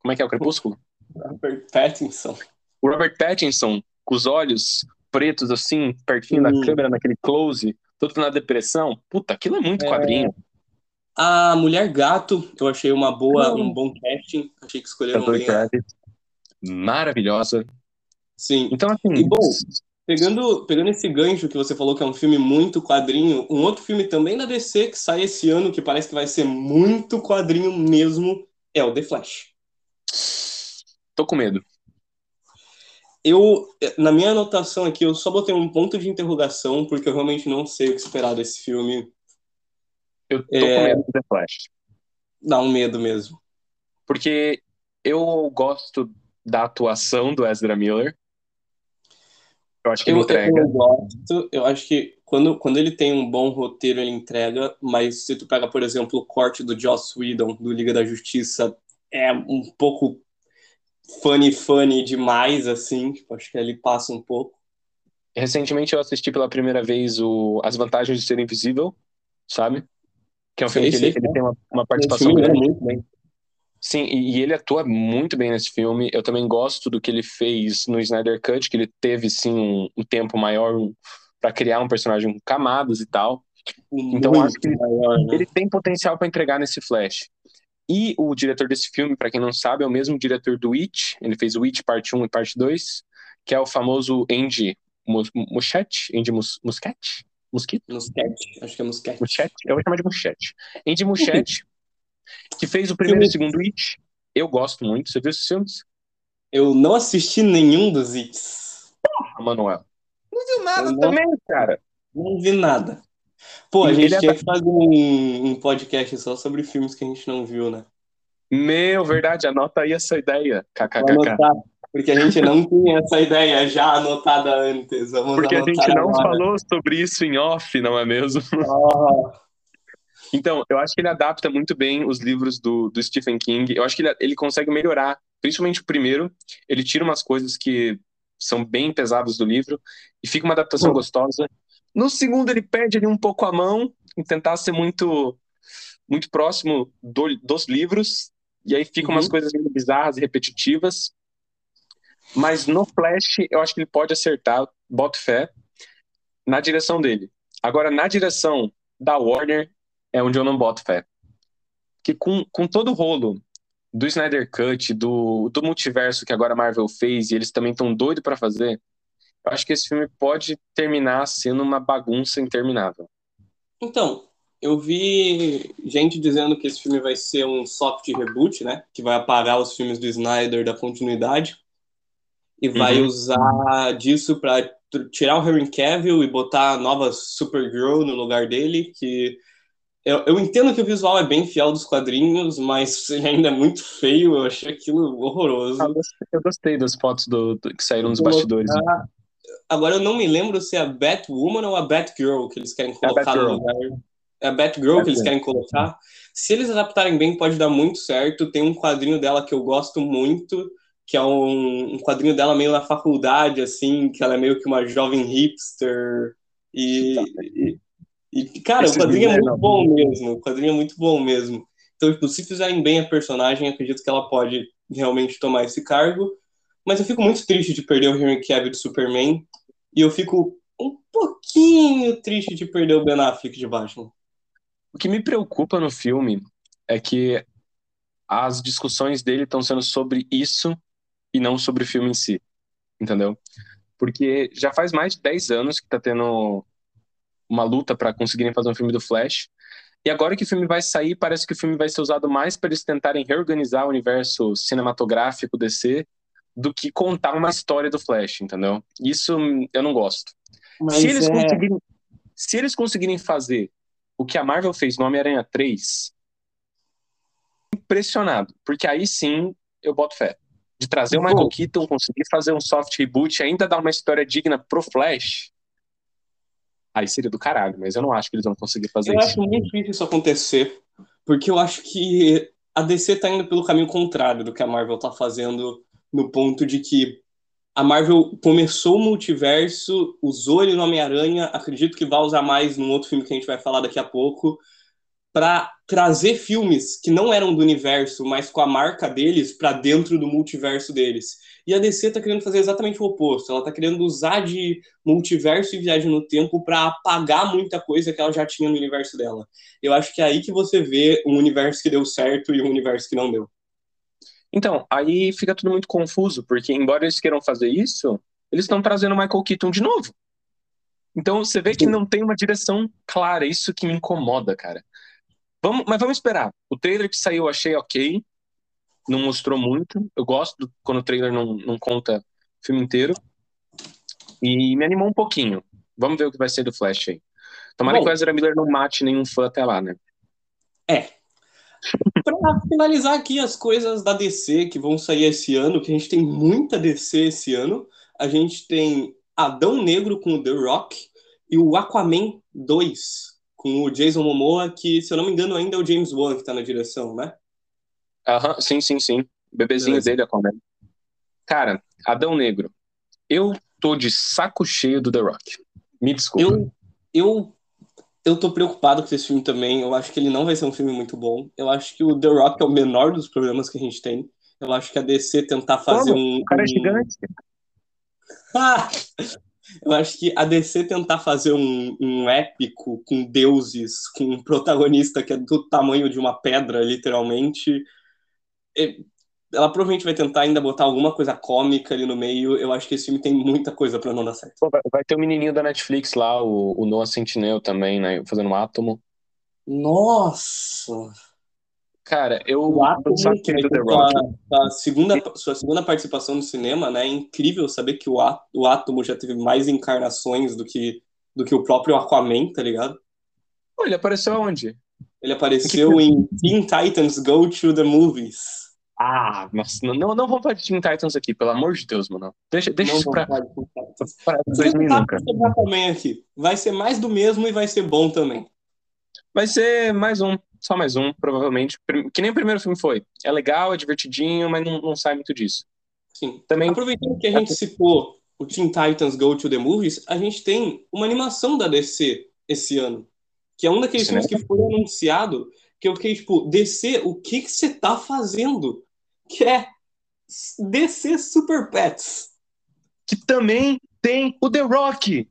Como é que é o Crepúsculo? Robert Pattinson. O Robert Pattinson, com os olhos pretos assim, pertinho da câmera, naquele close todo na depressão. Puta, aquilo é muito é... quadrinho. A Mulher Gato, eu achei uma boa, um bom casting. Achei que escolheram bem. Maravilhosa. Sim. Então, assim. E, bom, pegando, pegando esse gancho que você falou que é um filme muito quadrinho, um outro filme também da DC que sai esse ano, que parece que vai ser muito quadrinho mesmo, é o The Flash. Tô com medo eu, na minha anotação aqui, eu só botei um ponto de interrogação, porque eu realmente não sei o que esperar desse filme. Eu tô é... com medo do The Flash. Dá um medo mesmo. Porque eu gosto da atuação do Ezra Miller. Eu acho que ele eu, entrega. Eu gosto, eu acho que quando, quando ele tem um bom roteiro, ele entrega, mas se tu pega, por exemplo, o corte do Joss Whedon, do Liga da Justiça, é um pouco funny, funny demais, assim. Tipo, acho que ali passa um pouco. Recentemente eu assisti pela primeira vez o As Vantagens de Ser Invisível, sabe? Que é um filme que ele, ele, tem uma, uma participação grande. Muito bem. Sim, e, ele atua muito bem nesse filme. Eu também gosto do que ele fez no Snyder Cut, que ele teve, sim, um, um tempo maior para criar um personagem com camadas e tal. Então muito acho que maior, né? ele tem potencial para entregar nesse Flash. E o diretor desse filme, para quem não sabe, é o mesmo diretor do It. Ele fez o It parte 1 e parte 2, que é o famoso Andy Muschietti, Andy Mus Muschietti? Mosquito? Muschietti, acho que é Muschietti. Muschietti? Eu vou chamar de Muschietti. Andy Muschietti, que fez o primeiro e o segundo It. Eu gosto muito. Você viu esses filmes? Eu não assisti nenhum dos Its. Porra, Manuel. Não viu nada não... também, cara. Não vi nada. Pô, a gente tinha que fazer um, um, podcast só sobre filmes que a gente não viu, né? Meu, verdade, anota aí essa ideia. KKKK. Porque a gente não tinha essa ideia já anotada antes. Vamos porque a gente não agora. falou sobre isso em off, não é mesmo? Oh. Então, eu acho que ele adapta muito bem os livros do, do Stephen King. Eu acho que ele, ele consegue melhorar, principalmente o primeiro. Ele tira umas coisas que são bem pesadas do livro e fica uma adaptação gostosa. No segundo, ele perde ali um pouco a mão em tentar ser muito, muito próximo do, dos livros, e aí ficam uhum. umas coisas meio bizarras e repetitivas. Mas no Flash, eu acho que ele pode acertar, boto fé, na direção dele. Agora, na direção da Warner, é onde eu não boto fé. Que com, com todo o rolo do Snyder Cut, do, do multiverso que agora a Marvel fez, e eles também estão doidos para fazer, eu acho que esse filme pode terminar sendo uma bagunça interminável. Então, eu vi gente dizendo que esse filme vai ser um soft reboot, né? Que vai apagar os filmes do Snyder da continuidade e vai uhum. usar disso para tirar o Henry Cavill e botar a nova Supergirl no lugar dele, que eu, eu, entendo que o visual é bem fiel dos quadrinhos, mas ele ainda é muito feio, eu achei aquilo horroroso. Ah, eu gostei das fotos do, do que saíram nos bastidores. Né? Agora eu não me lembro se é a Batwoman ou a Batgirl que eles querem é colocar é no lugar. É a Batgirl que eles querem colocar. Se eles adaptarem bem, pode dar muito certo. Tem um quadrinho dela que eu gosto muito, que é um, um quadrinho dela meio na faculdade, assim, que ela é meio que uma jovem hipster. E, e, cara, o quadrinho é muito não. bom mesmo. O quadrinho é muito bom mesmo. Então, tipo, se fizerem bem a personagem, acredito que ela pode realmente tomar esse cargo. Mas eu fico muito triste de perder o Henry Cavill de Superman. E eu fico um pouquinho triste de perder o Ben Affleck de Batman. O que me preocupa no filme é que as discussões dele estão sendo sobre isso e não sobre o filme em si. Entendeu? Porque já faz mais de 10 anos que tá tendo uma luta para conseguirem fazer um filme do Flash. E agora que o filme vai sair, parece que o filme vai ser usado mais para eles tentarem reorganizar o universo cinematográfico DC do que contar uma história do Flash, entendeu? Isso eu não gosto. Mas se, eles é- conseguirem, se eles conseguirem fazer o que a Marvel fez no Homem-Aranha 3, impressionado, porque aí sim eu boto fé. De trazer o. Michael Keaton, conseguir fazer um soft reboot ainda dar uma história digna pro Flash, aí seria do caralho, mas eu não acho que eles vão conseguir fazer Eu isso. acho muito difícil isso acontecer, porque eu acho que a DC tá indo pelo caminho contrário do que a Marvel tá fazendo, no ponto de que a Marvel começou o multiverso, usou ele no Homem-Aranha, acredito que vai usar mais num outro filme que a gente vai falar daqui a pouco, para trazer filmes que não eram do universo, mas com a marca deles para dentro do multiverso deles. E a DC tá querendo fazer exatamente o oposto. Ela tá querendo usar de multiverso e viagem no tempo para apagar muita coisa que ela já tinha no universo dela. Eu acho que é aí que você vê um universo que deu certo e um universo que não deu. Então, aí fica tudo muito confuso, porque embora eles queiram fazer isso, eles estão trazendo o Michael Keaton de novo. Então você vê que não tem uma direção clara, isso que me incomoda, cara. Vamos, mas vamos esperar. O trailer que saiu eu achei ok, não mostrou muito. Eu gosto do- quando o trailer não, não conta o filme inteiro. E me animou um pouquinho. Vamos ver o que vai ser do Flash aí. Tomara Bom. que o Ezra Miller não mate nenhum fã até lá, né? Pra finalizar aqui as coisas da DC que vão sair esse ano, que a gente tem muita DC esse ano. A gente tem Adão Negro com o The Rock e o Aquaman 2 com o Jason Momoa, que, se eu não me engano, ainda é o James Wan que tá na direção, né? Aham, sim, sim, sim. Bebezinho Beleza. dele, Aquaman. Cara, Adão Negro. Eu tô de saco cheio do The Rock. Me desculpa. Eu, eu, eu tô preocupado com esse filme também. Eu acho que ele não vai ser um filme muito bom. Eu acho que o The Rock é o menor dos problemas que a gente tem. Eu acho que a DC tentar fazer Como? um. O cara é gigante. Eu acho que a DC tentar fazer um, um épico com deuses, com um protagonista que é do tamanho de uma pedra, literalmente. É- Ela provavelmente vai tentar ainda botar alguma coisa cômica ali no meio. Eu acho que esse filme tem muita coisa pra não dar certo. Pô, vai- ter o menininho da Netflix lá, o, o Noah Centineo também, né? Fazendo um átomo. Nossa! Cara, eu O de saco que do The Rock. sua, sua segunda, sua segunda participação no cinema, né? É incrível saber que o, Á- o Átomo já teve mais encarnações do que, do que o próprio Aquaman, tá ligado? Pô, ele apareceu aonde? Ele apareceu em Teen Titans Go to the Movies. Ah, nossa, não, não, não vamos falar de Teen Titans aqui, pelo amor de Deus, mano. Deixa, deixa Não isso pra, pra Vamos 2000 falar nunca. sobre Aquaman aqui. Vai ser mais do mesmo e vai ser bom também. Vai ser mais um, só mais um, provavelmente. Que nem o primeiro filme foi. É legal, é divertidinho, mas não, não sai muito disso. Sim. Também Aproveitando que a gente citou o Teen Titans Go to the Movies, a gente tem uma animação da DC esse ano, que é um daqueles Cinema? filmes que foi anunciado, que eu fiquei tipo, DC, o que que você tá fazendo? Que é DC Super Pets. que também tem o The Rock.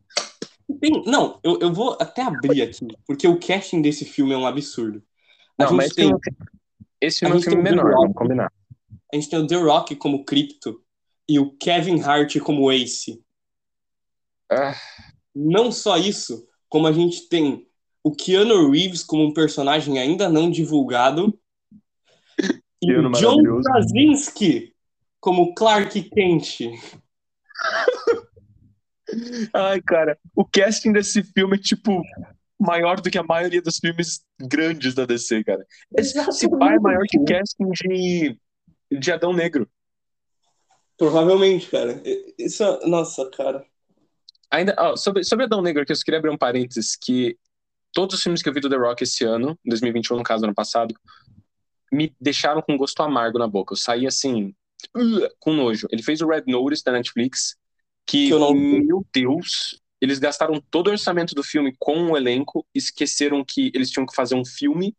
Tem- não, eu, eu vou até abrir aqui, porque o casting desse filme é um absurdo. A Não, gente mas tem, esse a filme é um gente filme menor, vamos combinar. a gente tem o The Rock como Crypto e o Kevin Hart como Ace. Ah, Não só isso, como a gente tem o Keanu Reeves como um personagem ainda não divulgado John. Krasinski como Clark Kent. Ai, cara, o casting desse filme é, tipo, maior do que a maioria dos filmes grandes da DC, cara. Esse, esse pai é maior que o casting de, de Adão Negro. Provavelmente, cara. Isso, é- nossa, cara. Ainda, ó, sobre, sobre Adão Negro, que eu só queria abrir um parênteses, que todos os filmes que eu vi do The Rock esse ano, 2021, no caso, ano passado, me deixaram com gosto amargo na boca. Eu saí assim, com nojo. Ele fez o Red Notice da Netflix, que, Que não meu Deus, eles gastaram todo o orçamento do filme com o elenco, esqueceram que eles tinham que fazer um filme.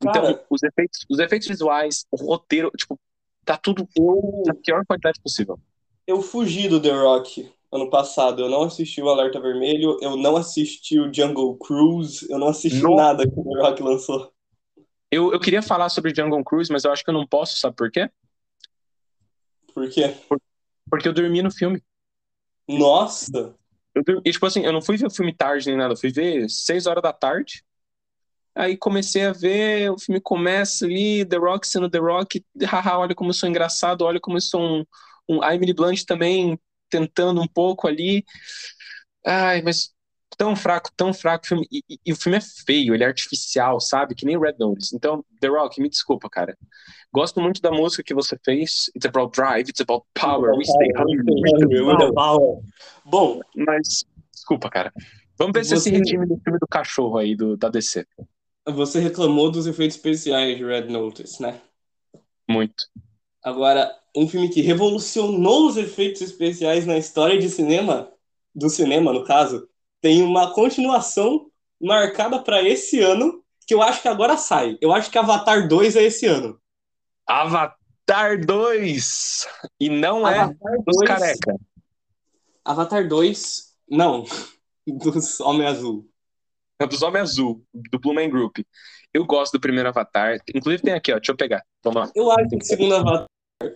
Então, Cara. os efeitos, os efeitos visuais, o roteiro, tipo, tá tudo Eu, na pior qualidade possível. eu fugi do The Rock ano passado. Eu não assisti o Alerta Vermelho, eu não assisti o Jungle Cruise, eu não assisti Nossa. nada que o The Rock lançou. Eu, eu queria falar sobre Jungle Cruise, mas eu acho que eu não posso, sabe por quê? Por quê? Porque eu dormi no filme. Nossa! Eu dur- E, tipo assim, eu não fui ver o filme tarde nem nada, eu fui ver seis horas da tarde. Aí comecei a ver, o filme começa ali, The Rock sendo The Rock, haha, olha como eu sou engraçado, olha como eu sou um, um Emily Blunt também tentando um pouco ali. Ai, mas tão fraco, tão fraco o filme. E, e, e, o filme é feio, ele é artificial, sabe? Que nem Red Notice. Então, The Rock, me desculpa, cara. Gosto muito da música que você fez. It's about drive, it's about power. We stay hungry. power. Bom, mas desculpa, cara. Vamos ver você... se esse regime do filme do cachorro aí do, da DC. Você reclamou dos efeitos especiais de Red Notice, né? Muito. Agora, um filme que revolucionou os efeitos especiais na história de cinema, do cinema, no caso, tem uma continuação marcada para esse ano, que eu acho que agora sai. Eu acho que Avatar 2 é esse ano. Avatar 2! E não é Avatar é 2, dos careca. Avatar 2, não, dos Homem Azul. É dos Homem Azul, do Blue Man Group. Eu gosto do primeiro Avatar. Inclusive tem aqui, ó. Deixa eu pegar. Lá. Eu acho que o segundo Avatar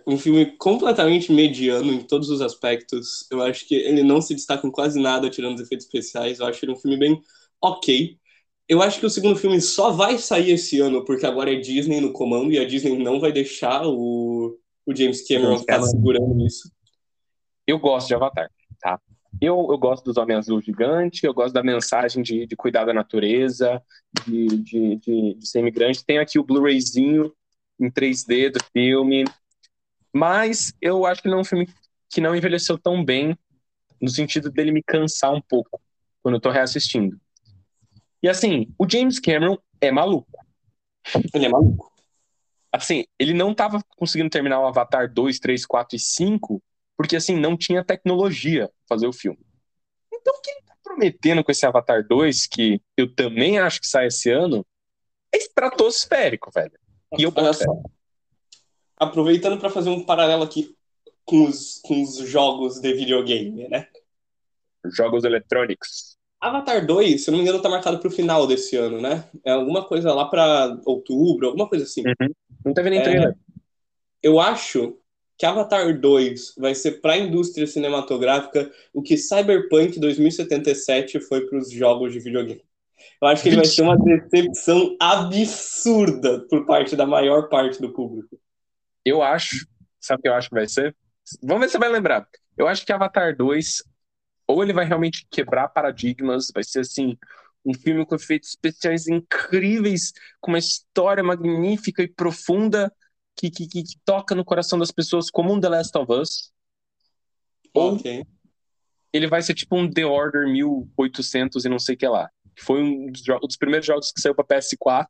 um filme completamente mediano em todos os aspectos. Eu acho que ele não se destaca em quase nada, tirando os efeitos especiais. Eu acho ele um filme bem ok. Eu acho que o segundo filme só vai sair esse ano, porque agora é Disney no comando e a Disney não vai deixar o, o James Cameron ficar segurando isso. Eu gosto de Avatar, tá? Eu, eu gosto dos Homens Azul Gigante, eu gosto da mensagem de, de cuidar da natureza, de, de, de, de ser imigrante. Tem aqui o Blu-rayzinho em 3D do filme. Mas eu acho que ele é um filme que não envelheceu tão bem, no sentido dele me cansar um pouco quando eu tô reassistindo. E assim, o James Cameron é maluco. Ele é maluco. Assim, ele não tava conseguindo terminar o Avatar 2, 3, 4 e 5, porque assim, não tinha tecnologia pra fazer o filme. Então, o que ele tá prometendo com esse Avatar 2, que eu também acho que sai esse ano, é estratosférico, velho. E eu Olha só aproveitando para fazer um paralelo aqui com os, com os jogos de videogame, né? Jogos eletrônicos. Avatar 2, se não me engano, tá marcado pro final desse ano, né? É alguma coisa lá para outubro, alguma coisa assim. Uhum. Não teve nem é, trailer. Eu acho que Avatar 2 vai ser para a indústria cinematográfica o que Cyberpunk 2077 foi para os jogos de videogame. Eu acho que ele vai ser uma decepção absurda por parte da maior parte do público. Eu acho, sabe o que eu acho que vai ser? Vamos ver se você vai lembrar. Eu acho que Avatar 2, ou ele vai realmente quebrar paradigmas, vai ser assim, um filme com efeitos especiais incríveis, com uma história magnífica e profunda que, que, que, que toca no coração das pessoas como um The Last of Us. Ou okay. ele vai ser tipo um The Order 1800 e não sei o que lá. Que foi um dos, um dos primeiros jogos que saiu pra PS4,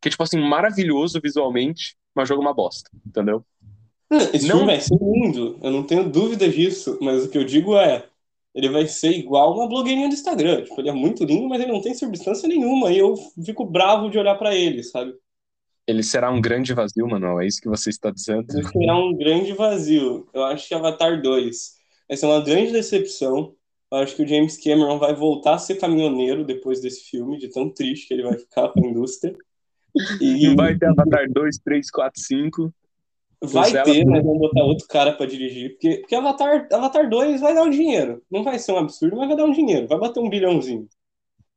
que é tipo assim, maravilhoso visualmente, mas jogo é uma bosta, entendeu? Esse não vai ser lindo, eu não tenho dúvida disso, mas o que eu digo é, ele vai ser igual uma blogueirinha do Instagram. Tipo, ele é muito lindo, mas ele não tem substância nenhuma, e eu fico bravo de olhar para ele, sabe? Ele será um grande vazio, Manuel, é isso que você está dizendo? Ele será um grande vazio. Eu acho que Avatar 2 vai ser uma grande decepção. Eu acho que o James Cameron vai voltar a ser caminhoneiro depois desse filme, de tão triste que ele vai ficar para a indústria. E vai ter Avatar 2, 3, 4, 5. Vai ter, mas vamos botar outro cara pra dirigir. Porque, porque Avatar, Avatar 2 vai dar um dinheiro. Não vai ser um absurdo, mas vai dar um dinheiro. Vai bater um bilhãozinho.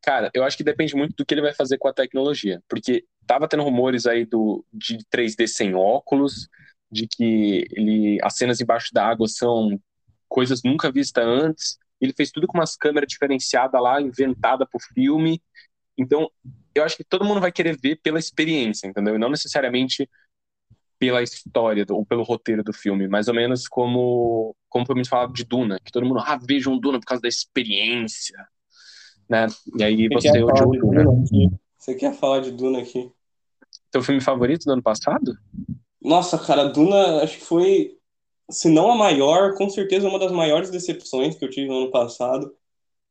Cara, eu acho que depende muito do que ele vai fazer com a tecnologia. Porque tava tendo rumores aí do, de 3D sem óculos, de que ele, as cenas embaixo da água são coisas nunca vistas antes. Ele fez tudo com umas câmeras diferenciadas lá, inventada pro filme. Então, eu acho que todo mundo vai querer ver pela experiência, entendeu? E não necessariamente pela história do, ou pelo roteiro do filme, mais ou menos como como foi muito falado de Duna, que todo mundo, ah, vejam Duna por causa da experiência, né? E aí você, você odiou Duna. Você quer falar de Duna aqui? Teu filme favorito do ano passado? Nossa, cara, Duna acho que foi, se não a maior, com certeza uma das maiores decepções que eu tive no ano passado.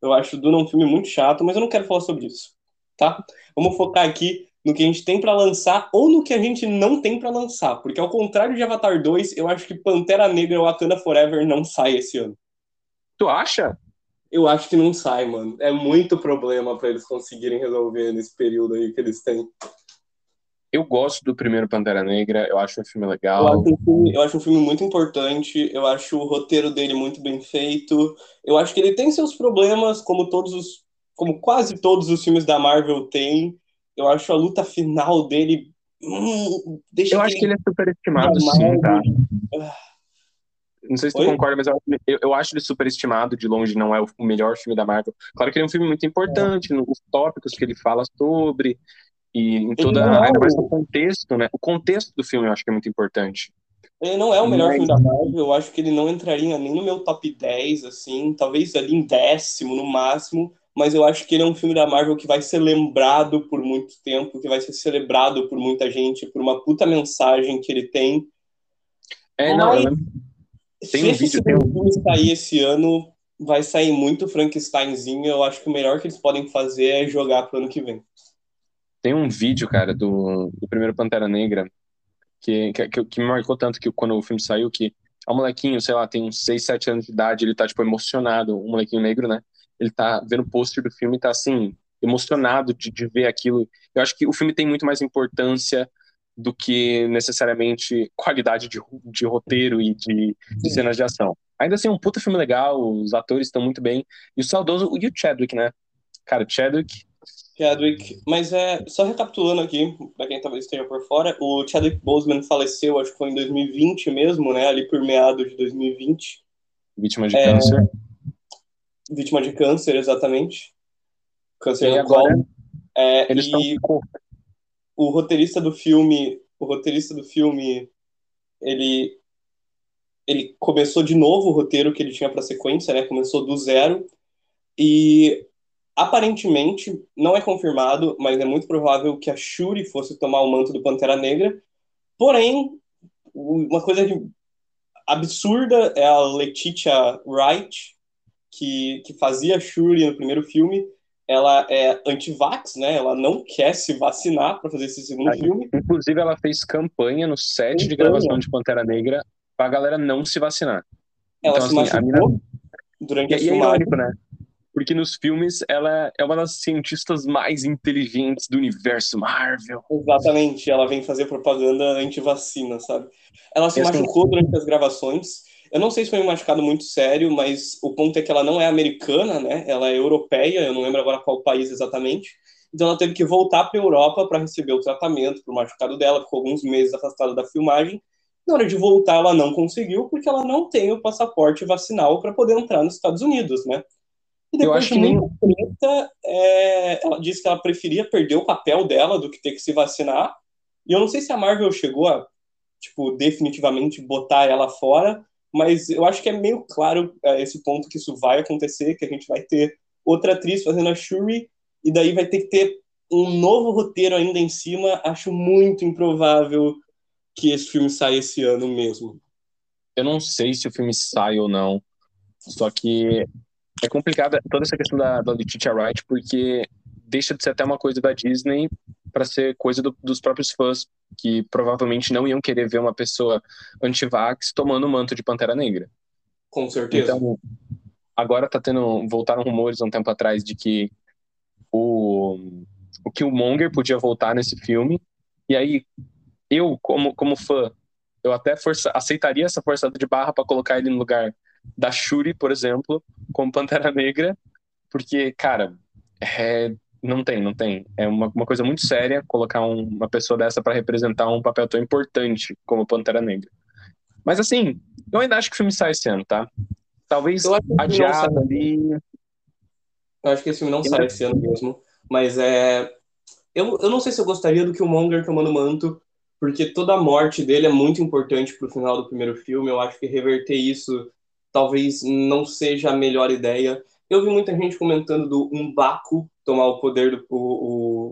Eu acho Duna um filme muito chato, mas eu não quero falar sobre isso tá? Vamos focar aqui no que a gente tem para lançar ou no que a gente não tem para lançar, porque ao contrário de Avatar 2, eu acho que Pantera Negra ou Wakanda Forever não sai esse ano. Tu acha? Eu acho que não sai, mano. É muito problema para eles conseguirem resolver nesse período aí que eles têm. Eu gosto do primeiro Pantera Negra, eu acho um filme legal. Eu acho um filme, eu acho um filme muito importante, eu acho o roteiro dele muito bem feito. Eu acho que ele tem seus problemas, como todos os como quase todos os filmes da Marvel têm, Eu acho a luta final dele. Hum, deixa Eu acho que ele é superestimado, sim, tá? Não sei se tu Oi? concorda, mas eu, eu, eu acho ele superestimado, de longe não é o, o melhor filme da Marvel. Claro que ele é um filme muito importante, nos tópicos que ele fala sobre, e em toda. não é Ainda o- mais no contexto, né? O contexto do filme eu acho que é muito importante. Ele não é o melhor Mas- filme da Marvel, eu acho que ele não entraria nem no meu top 10, assim, talvez ali em décimo no máximo, mas eu acho que ele é um filme da Marvel que vai ser lembrado por muito tempo, que vai ser celebrado por muita gente, por uma puta mensagem que ele tem. É, não, Mas-. Tem um Se esse vídeo, tem segundo filme sair esse ano, vai sair muito Frankensteinzinho, eu acho que o melhor que eles podem fazer é jogar pro ano que vem. Tem um vídeo, cara, do, do primeiro Pantera Negra que, que, que, que me marcou tanto que quando o filme saiu, que é um molequinho, sei lá, tem uns 6, 7 anos de idade, ele tá, tipo, emocionado, um molequinho negro, né? Ele tá vendo o pôster do filme e tá, assim, emocionado de, de ver aquilo. Eu acho que o filme tem muito mais importância do que necessariamente qualidade de, de roteiro e de, de cenas de ação. Ainda assim, é um puta filme legal, os atores estão muito bem. E o saudoso, e o Chadwick, né? Cara, o Chadwick Chadwick, mas é só recapitulando aqui, para quem talvez esteja por fora, o Chadwick Boseman faleceu, acho que foi em 2020 mesmo, né? Ali por meados de 2020, vítima de É, câncer. Vítima de câncer, exatamente. Câncer E no colo. É, eles estão e o roteirista do filme, o roteirista do filme, ele ele começou de novo o roteiro que ele tinha para sequência, né? Começou do zero e aparentemente não é confirmado, mas é muito provável que a Shuri fosse tomar o manto do Pantera Negra. Porém, uma coisa absurda é a Letitia Wright, que, que fazia a Shuri no primeiro filme. Ela é anti-vax, né? Ela não quer se vacinar para fazer esse segundo Aí. filme. Inclusive, ela fez campanha no set de Campanha. gravação de Pantera Negra pra galera não se vacinar. Ela Então, se assim, a machucou durante E, a e é irônico, né? Porque nos filmes ela é uma das cientistas mais inteligentes do universo Marvel. Exatamente, ela vem fazer propaganda anti-vacina, sabe? Ela se machucou durante as gravações. Eu não sei se foi um machucado muito sério, mas o ponto é que ela não é americana, né? Ela é europeia, eu não lembro agora qual país exatamente. Então ela teve que voltar para a Europa para receber o tratamento para o machucado dela, ficou alguns meses afastada da filmagem. Na hora de voltar, ela não conseguiu, porque ela não tem o passaporte vacinal para poder entrar nos Estados Unidos, né? E Eu depois de que nem- muita treta, é, ela disse que ela preferia perder o papel dela do que ter que se vacinar. E eu não sei se a Marvel chegou a, tipo, definitivamente botar ela fora, mas eu acho que é meio claro é, esse ponto que isso vai acontecer, que a gente vai ter outra atriz fazendo a Shuri, e daí vai ter que ter um novo roteiro ainda em cima. Acho muito improvável que esse filme saia esse ano mesmo. Eu não sei se o filme sai ou não. Só que é complicada toda essa questão da, da Letitia Wright, porque deixa de ser até uma coisa da Disney para ser coisa do- dos próprios fãs, que provavelmente não iam querer ver uma pessoa anti-vax tomando o manto de Pantera Negra. Com certeza. Então, agora tá tendo. Voltaram rumores um tempo atrás de que o, o Killmonger podia voltar nesse filme. E aí, eu, como, como fã, eu até força, aceitaria essa forçada de barra para colocar ele no lugar da Shuri, por exemplo, como Pantera Negra, porque, cara, é, não tem, não tem. É uma, uma coisa muito séria colocar um- uma pessoa dessa para representar um papel tão importante como Pantera Negra. Mas assim, eu ainda acho que o filme sai esse ano, tá? Talvez que o adiado ali. Eu acho que esse filme não Eu- sai esse ano mesmo. Mas é. Eu, eu não sei se eu gostaria do Killmonger tomando manto, porque toda a morte dele é muito importante pro final do primeiro filme. Eu acho que reverter isso talvez não seja a melhor ideia. Eu vi muita gente comentando do Umbaku tomar o poder do o,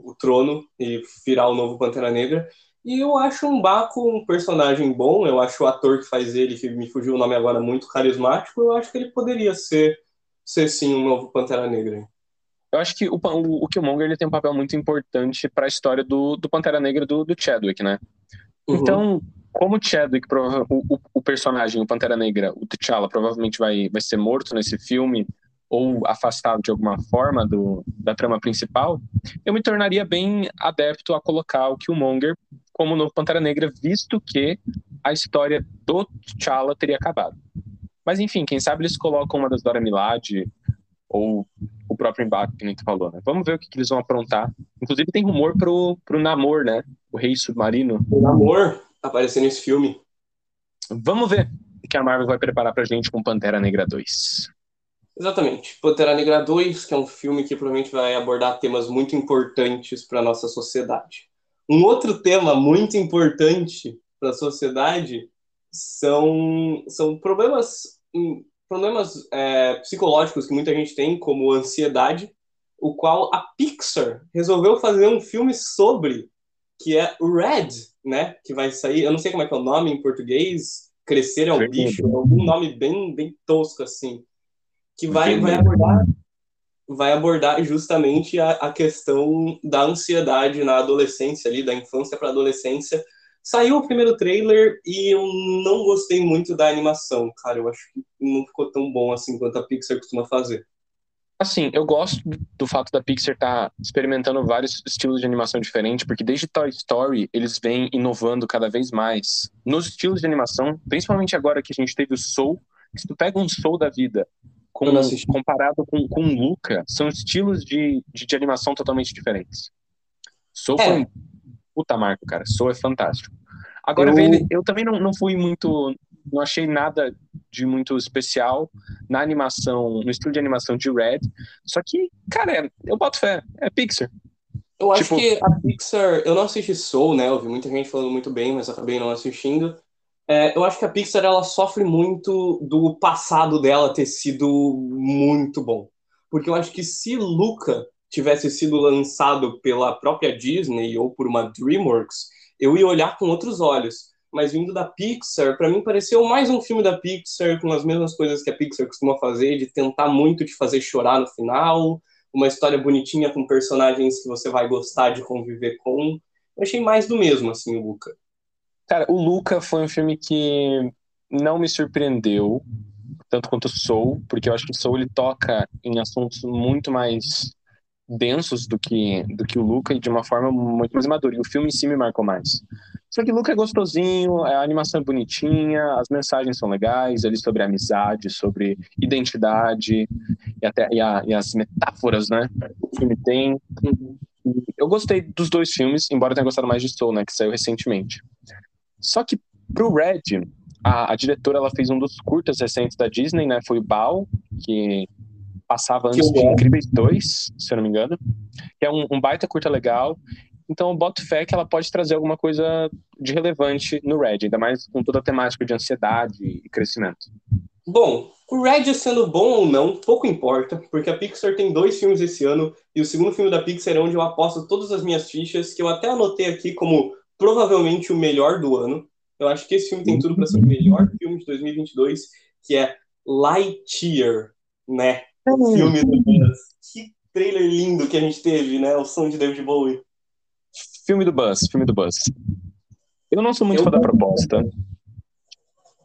o, o trono e virar o novo Pantera Negra. E eu acho o Umbaku um personagem bom. Eu acho o ator que faz ele, que me fugiu o nome agora, muito carismático. Eu acho que ele poderia ser, ser sim um novo Pantera Negra. Eu acho que o, o, o Killmonger ele tem um papel muito importante para a história do, do Pantera Negra do, do Chadwick, né? Uhum. Então, como o Chadwick, o, o personagem, o Pantera Negra, o T'Challa, provavelmente vai, vai ser morto nesse filme ou afastado de alguma forma do, da trama principal, eu me tornaria bem adepto a colocar o Killmonger como novo Pantera Negra, visto que a história do T'Challa teria acabado. Mas enfim, quem sabe eles colocam uma das Dora Milaje ou o próprio embarque que a gente falou, né? Vamos ver o que, que, eles vão aprontar. Inclusive tem rumor pro, pro Namor, né? O Rei Submarino. O Namor aparecendo nesse filme. Vamos ver o que a Marvel vai preparar pra gente com Pantera Negra 2. Exatamente. Pantera Negra 2, que é um filme que provavelmente vai abordar temas muito importantes para nossa sociedade. Um outro tema muito importante para a sociedade são, são problemas, hum, problemas é, psicológicos que muita gente tem, como ansiedade, o qual a Pixar resolveu fazer um filme sobre, que é o Red, né? Que vai sair, eu não sei como é que é o nome em português, Crescer é um bicho, algum nome bem, bem tosco assim, que vai, vai abordar vai abordar justamente a, a questão da ansiedade na adolescência ali, da infância para adolescência. Saiu o primeiro trailer e eu não gostei muito da animação, cara. Eu acho que não ficou tão bom assim quanto a Pixar costuma fazer. Assim, eu gosto do fato da Pixar estar tá experimentando vários estilos de animação diferentes, porque desde Toy Story eles vêm inovando cada vez mais nos estilos de animação, principalmente agora que a gente teve o Soul. Se tu pega um Soul da vida com, comparado com, com Luca, são estilos de, de, de animação totalmente diferentes. Soul é. um puta marco, cara. Soul é fantástico. Agora, eu, eu também não, não fui muito. Não achei nada de muito especial na animação, no estilo de animação de Red. Só que, cara, eu boto fé. É Pixar. Eu acho tipo... que a Pixar. Eu não assisti Soul, né? Eu vi muita gente falando muito bem, mas acabei não assistindo. É, eu acho que a Pixar ela sofre muito do passado dela ter sido muito bom. Porque eu acho que se Luca tivesse sido lançado pela própria Disney ou por uma DreamWorks, eu ia olhar com outros olhos. Mas vindo da Pixar, para mim pareceu mais um filme da Pixar com as mesmas coisas que a Pixar costuma fazer, de tentar muito te fazer chorar no final, uma história bonitinha com personagens que você vai gostar de conviver com. Eu achei mais do mesmo, assim, o Luca. Cara, o Luca foi um filme que não me surpreendeu tanto quanto Soul, porque eu acho que Soul ele toca em assuntos muito mais densos do que do que o Luca e de uma forma muito mais madura. E o filme em si me marcou mais. Só que Luca é gostosinho, a animação é bonitinha, as mensagens são legais ali sobre amizade, sobre identidade e até e, a, e as metáforas, né? O filme tem. Eu gostei dos dois filmes, embora tenha gostado mais de Soul, né, que saiu recentemente. Só que pro Red, a, a, diretora ela fez um dos curtas recentes da Disney, né? Foi o Bao, que passava antes de Incríveis 2, se eu não me engano. Que é um, um baita curta legal. Então eu boto fé que ela pode trazer alguma coisa de relevante no Red, ainda mais com toda a temática de ansiedade e crescimento. Bom, o Red sendo bom ou não, pouco importa, porque a Pixar tem dois filmes esse ano, e o segundo filme da Pixar é onde eu aposto todas as minhas fichas, que eu até anotei aqui como provavelmente o melhor do ano. Eu acho que esse filme tem tudo para ser o melhor filme de 2022, que é Lightyear, né? O filme do Buzz. Que trailer lindo que a gente teve, né? O som de David Bowie. Filme do Buzz, filme do Buzz. Eu não sou muito eu fã da proposta.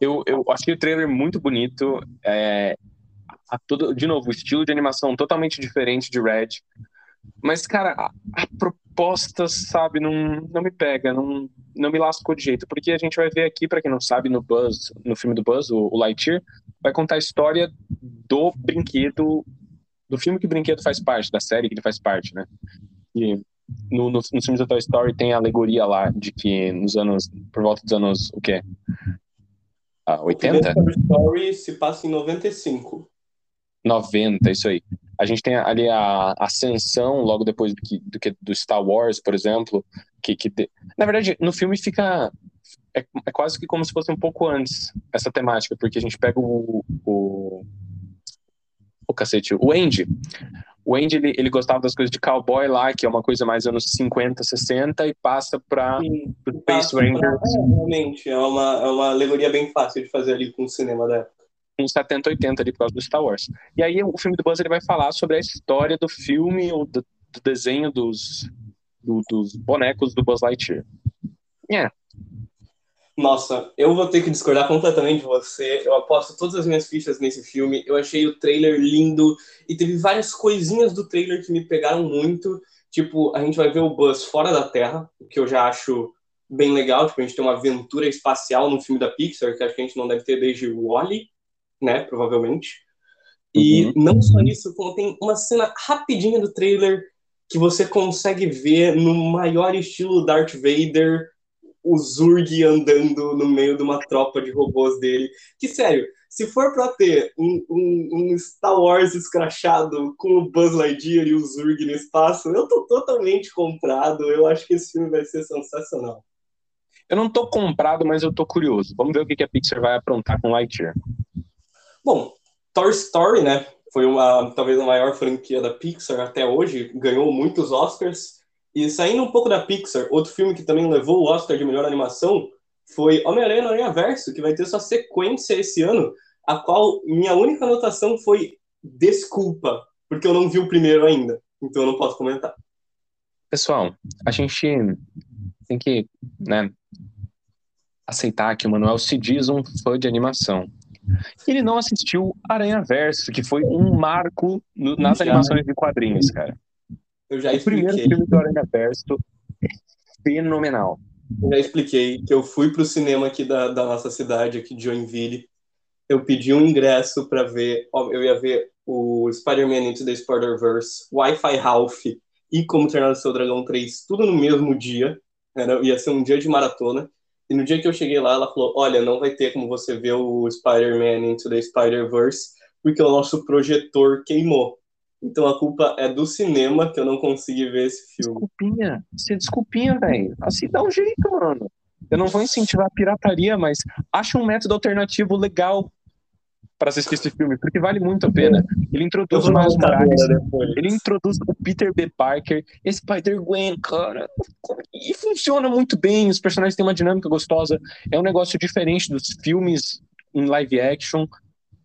Eu, eu achei o trailer muito bonito. É, a todo, de novo, o estilo de animação totalmente diferente de Red. Mas, cara, a, a proposta, sabe, não, não me pega, não, não me lascou de jeito. Porque a gente vai ver aqui, para quem não sabe, no Buzz, no filme do Buzz, o, o Lightyear, vai contar a história do brinquedo, do filme que o brinquedo faz parte, da série que ele faz parte, né? E no, no, nos filmes da Toy Story tem a alegoria lá de que nos anos, por volta dos anos, o quê? Ah, 80? O Toy Story se passa em 95. 90, isso aí. A gente tem ali a ascensão logo depois do que do, que, do Star Wars, por exemplo, que, que na verdade no filme fica é, é, quase que como se fosse um pouco antes essa temática, porque a gente pega o o, o cacete, o Andy. O Andy ele, ele gostava das coisas de cowboy lá, que é uma coisa mais anos 50, 60 e passa para Space Rangers. É, realmente, é uma é uma alegoria bem fácil de fazer ali com o cinema da época uns 70, 80 ali por causa do Star Wars. E aí o filme do Buzz ele vai falar sobre a história do filme ou do, do desenho dos, do, dos bonecos do Buzz Lightyear. É. Nossa, eu vou ter que discordar completamente de você. Eu aposto todas as minhas fichas nesse filme. Eu achei o trailer lindo e teve várias coisinhas do trailer que me pegaram muito. Tipo, a gente vai ver o Buzz fora da Terra, o que eu já acho bem legal. Tipo, a gente tem uma aventura espacial no filme da Pixar, que acho que a gente não deve ter desde o Wally né? Provavelmente. E Uhum. não só isso, como tem uma cena rapidinha do trailer que você consegue ver no maior estilo Darth Vader, o Zurg andando no meio de uma tropa de robôs dele. Que sério, se for pra ter um, um- um Star Wars escrachado com o Buzz Lightyear e o Zurg no espaço, eu tô totalmente comprado. Eu acho que esse filme vai ser sensacional. Eu não tô comprado, mas eu tô curioso. Vamos ver o que a Pixar vai aprontar com Lightyear. Bom, Toy Story, né? Foi uma talvez a maior franquia da Pixar até hoje, ganhou muitos Oscars. E saindo um pouco da Pixar, outro filme que também levou o Oscar de melhor animação foi Homem-Aranha no Aranha Verso, que vai ter sua sequência esse ano, a qual minha única anotação foi desculpa, porque eu não vi o primeiro ainda, então eu não posso comentar. Pessoal, a gente tem que, né, aceitar que o Manuel se diz um fã de animação. Ele não assistiu Aranha Verso, que foi um marco no- nas Já. animações de quadrinhos, cara. Eu já O primeiro expliquei, filme do Aranha Verso é fenomenal. eu já expliquei que eu fui pro cinema aqui da, da nossa cidade, aqui de Joinville. Eu pedi um ingresso para ver, eu ia ver o Spider-Man Into the Spider-Verse, Wi-Fi Ralph e Como Treinar o Seu Dragão 3, tudo no mesmo dia. Era, ia ser um dia de maratona. E no dia que eu cheguei lá, ela falou: Olha, não vai ter como você ver o Spider-Man Into the Spider-Verse, porque o nosso projetor queimou. Então a culpa é do cinema que eu não consegui ver esse filme. Desculpinha, você desculpinha, velho. Assim dá um jeito, mano. Eu não vou incentivar a pirataria, mas acha um método alternativo legal para assistir esse filme, porque vale muito a pena. Ele introduz o Miles Morales, ele introduz o Peter B. Parker, Spider-Gwen, cara. E funciona muito bem, os personagens têm uma dinâmica gostosa. É um negócio diferente dos filmes em live action.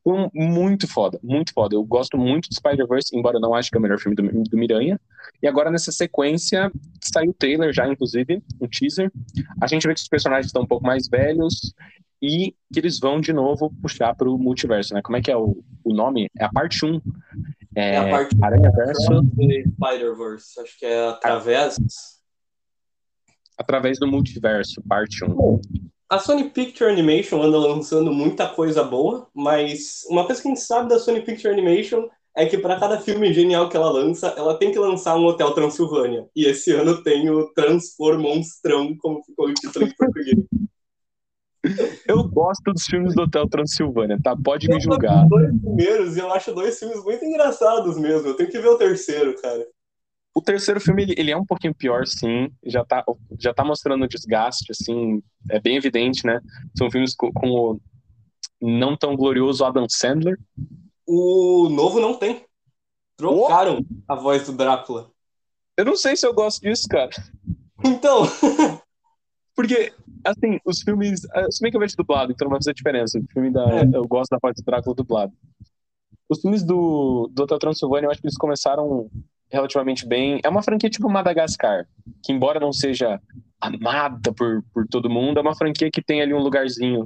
Foi muito foda, muito foda. Eu gosto muito de Spider-Verse, embora eu não ache que é o melhor filme do, do Miranha. E agora, nessa sequência, saiu o trailer já, inclusive, um teaser. A gente vê que os personagens estão um pouco mais velhos e que eles vão de novo puxar pro multiverso, né? Como é que é o, o nome? É a parte 1. É, É a parte Aranha Verso Spider-Verse, acho que é através. através do multiverso, parte 1. A Sony Picture Animation anda lançando muita coisa boa, mas uma coisa que a gente sabe da Sony Picture Animation é que para cada filme genial que ela lança, ela tem que lançar um Hotel Transilvânia. E esse ano tem o Transfor Monstrão, como ficou o título em português. Eu gosto dos filmes do Hotel Transilvânia, tá? Pode me Eu julgar. vi os dois primeiros e eu acho dois filmes muito engraçados mesmo. Eu tenho que ver o terceiro, cara. O terceiro filme, ele, é um pouquinho pior, sim. Já tá, já tá mostrando desgaste, assim. É bem evidente, né? São filmes com, com o não tão glorioso Adam Sandler. O novo não tem. Trocaram a voz do Drácula. Eu não sei se eu gosto disso, cara. Então, Porque, assim, os filmes. ah, Se bem que eu vejo dublado, então não vai fazer diferença. O filme da. É. Eu gosto da voz do Drácula dublado. Os filmes do, do Hotel Transilvânia, eu acho que eles começaram relativamente bem. É uma franquia tipo Madagascar, que embora não seja amada por, por todo mundo, é uma franquia que tem ali um lugarzinho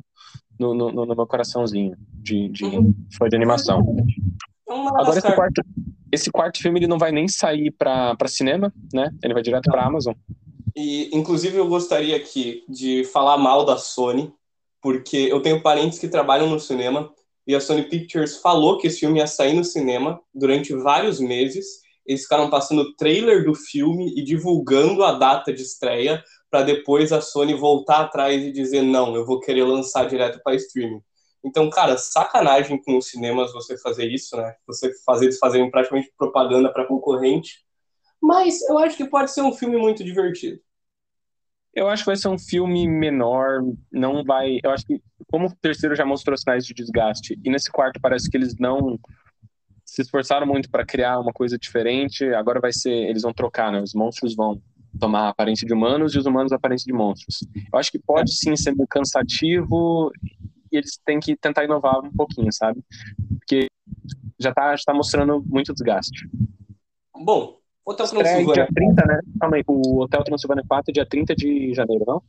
no, no, no meu coraçãozinho de, de Uhum. fã de animação. é um Agora esse quarto, esse quarto filme ele não vai nem sair pra cinema, né? Ele vai direto pra Amazon. E, inclusive, eu gostaria aqui de falar mal da Sony, porque eu tenho parentes que trabalham no cinema e a Sony Pictures falou que esse filme ia sair no cinema durante vários meses. Eles ficaram passando o trailer do filme e divulgando a data de estreia para depois a Sony voltar atrás e dizer não, eu vou querer lançar direto para streaming. Então, cara, sacanagem com os cinemas você fazer isso, né? Você fazer eles fazerem praticamente propaganda para concorrente. Mas eu acho que pode ser um filme muito divertido. Eu acho que vai ser um filme menor, não vai. Eu acho que, como o terceiro já mostrou sinais de desgaste, e nesse quarto parece que eles não se esforçaram muito para criar uma coisa diferente, agora vai ser. Eles vão trocar, né? Os monstros vão tomar a aparência de humanos e os humanos a aparência de monstros. Eu acho que pode sim ser meio cansativo e eles têm que tentar inovar um pouquinho, sabe? Porque já tá, já tá mostrando muito desgaste. Bom, Hotel Estreia dia Transilvânia, 30, né? Calma aí, o Hotel Transilvânia 4 é dia 30 de janeiro, não?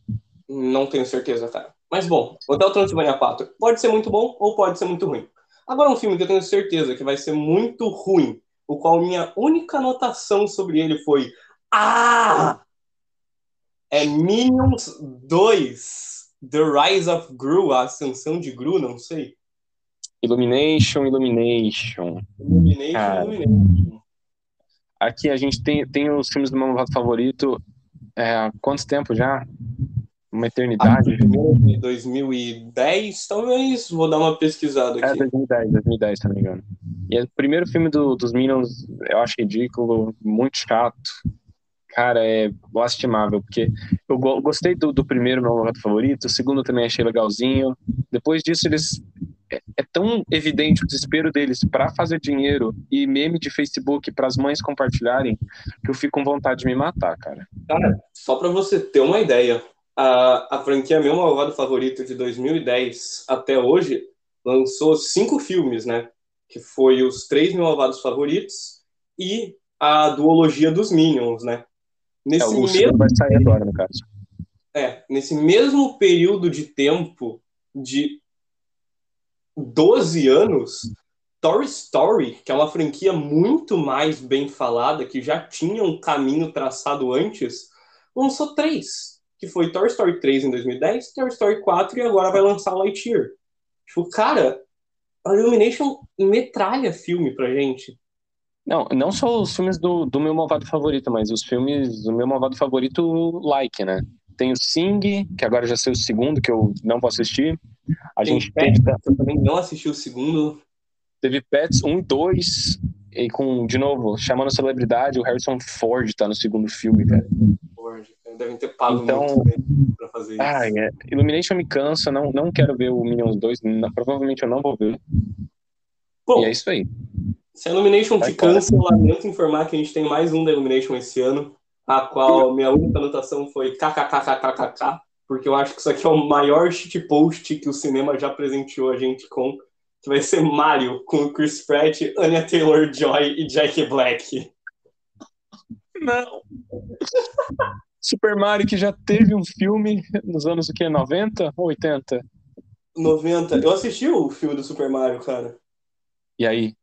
não tenho certeza, cara. Mas bom, Hotel Transilvânia 4 pode ser muito bom ou pode ser muito ruim. Agora um filme que eu tenho certeza que vai ser muito ruim, o qual minha única anotação sobre ele foi Ah! É Minions 2, The Rise of Gru, a ascensão de Gru, não sei. Illumination, Illumination. Illumination, Cara. Illumination. Aqui a gente tem, tem os filmes do meu malvado favorito. É, há quanto tempo já? Uma eternidade. De 2010, talvez. Vou dar uma pesquisada É, aqui. 2010, 2010, se não me engano. E é o primeiro filme do- dos Minions, eu acho ridículo, muito chato. Cara, é lastimável, porque eu go- gostei do, do primeiro, meu malvado favorito, o segundo também achei legalzinho. Depois disso, eles. É, é tão evidente o desespero deles pra fazer dinheiro e meme de Facebook para as mães compartilharem que eu fico com vontade de me matar, cara. Cara, só pra você ter uma ideia, a, a franquia Meu Malvado Favorito de 2010 até hoje lançou cinco filmes, né? Que foi os três Meu Malvados Favoritos e a duologia dos Minions, né? É, Nesse, o mesmo, vai sair agora, no caso. é, nesse mesmo período de tempo de 12 anos, Toy Story, que é uma franquia muito mais bem falada, que já tinha um caminho traçado antes, lançou três, que foi Toy Story 3 em 2010, Toy Story 4 e agora vai lançar Lightyear. Tipo, cara, a Illumination metralha filme pra gente. Não, não só os filmes do, do meu malvado favorito, mas os filmes do meu malvado favorito like, né? Tem o Sing, que agora já saiu o segundo, que eu não vou assistir. A Tem gente Pets, teve, eu também não assisti o segundo. teve Pets 1 e 2, e com, de novo, chamando celebridade, o Harrison Ford tá no segundo filme, cara. Devem ter pago Então- muito pra fazer isso. Ai, é, Illumination me cansa, não, não quero ver o Minions 2, não- provavelmente eu não vou ver. Bom, E é isso aí. Se a Illumination Vai te cansa, eu lamento informar que a gente tem mais um da Illumination esse ano, a qual minha única anotação foi kkkkkkk, porque eu acho que isso aqui é o maior shitpost que o cinema já presenteou a gente com, que vai ser Mario, com Chris Pratt, Anya Taylor-Joy e Jack Black. Não. Super Mario que já teve um filme nos anos o quê? 90 ou 80? 90. Eu assisti o filme do Super Mario, cara. E aí?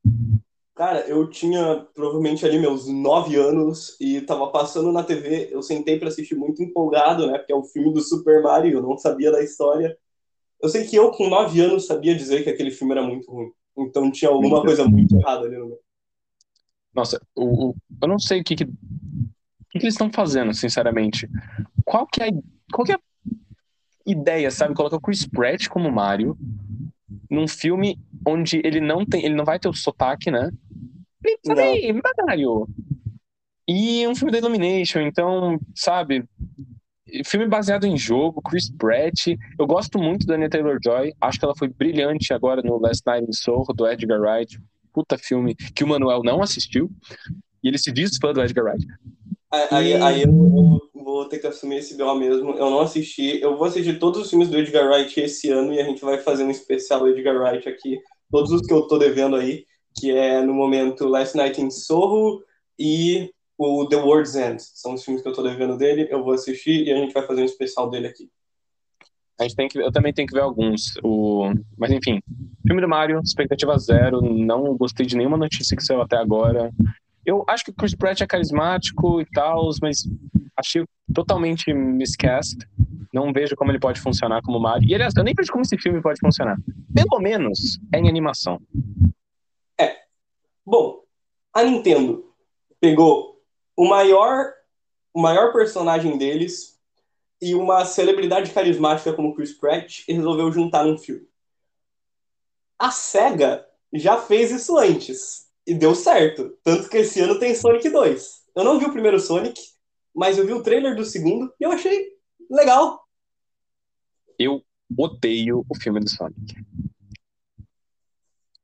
Cara, eu tinha provavelmente ali meus nove anos e tava passando na TV. Eu sentei pra assistir muito empolgado, né? Porque é o filme do Super Mario, eu não sabia da história. Eu sei que eu, com nove anos, sabia dizer que aquele filme era muito ruim. Então tinha alguma coisa muito errada ali no meio. Nossa, o, o- eu não sei o que, que, o que, que eles estão fazendo, sinceramente. Qual que é, a- qual que é a ideia, sabe? Colocar o Chris Pratt como Mario num filme onde ele não tem, ele não vai ter o sotaque, né? Me, Mario. E um filme da Illumination, então, sabe? Filme baseado em jogo, Chris Pratt. Eu gosto muito da Anya Taylor-Joy. Acho que ela foi brilhante agora no Last Night in Soho, do Edgar Wright. Puta filme que o Manuel não assistiu. E ele se diz fã do Edgar Wright. Aí, aí, E- aí eu, eu vou ter que assumir esse BO mesmo. Eu não assisti. Eu vou assistir todos os filmes do Edgar Wright esse ano e a gente vai fazer um especial Edgar Wright aqui. Todos os que eu tô devendo aí, que é no momento Last Night in Soho e o The World's End. São os filmes que eu tô devendo dele. Eu vou assistir e a gente vai fazer um especial dele aqui. A gente tem que, eu também tenho que ver alguns. O, mas enfim, filme do Mario, expectativa zero. Não gostei de nenhuma notícia que saiu até agora. Eu acho que Chris Pratt é carismático e tal, mas achei totalmente miscast. Não vejo como ele pode funcionar como Mario. E aliás, eu nem vejo como esse filme pode funcionar. Pelo menos é em animação. Bom, a Nintendo pegou o maior, o maior personagem deles e uma celebridade carismática como Chris Pratt e resolveu juntar num filme. A SEGA já fez isso antes e deu certo. Tanto que esse ano tem Sonic 2. Eu não vi o primeiro Sonic, mas eu vi o trailer do segundo e eu achei legal. Eu odeio o filme do Sonic.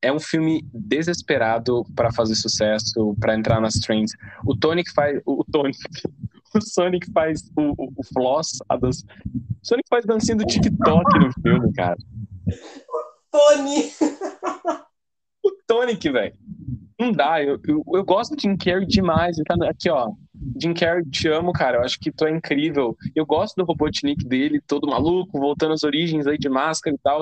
É um filme desesperado para fazer sucesso, para entrar nas trends. O Tonic faz. O, o Tonic. O Sonic faz o, o, o Floss, a dança. O Sonic faz dancinha do TikTok no filme, cara. Tony! O Tonic, velho. Não dá. Eu, eu, eu gosto do Jim Carrey demais. Ele tá aqui, ó. Jim Carrey, te amo, cara. Eu acho que tu é incrível. Eu gosto do Robotnik dele, todo maluco, voltando às origens aí de máscara e tal.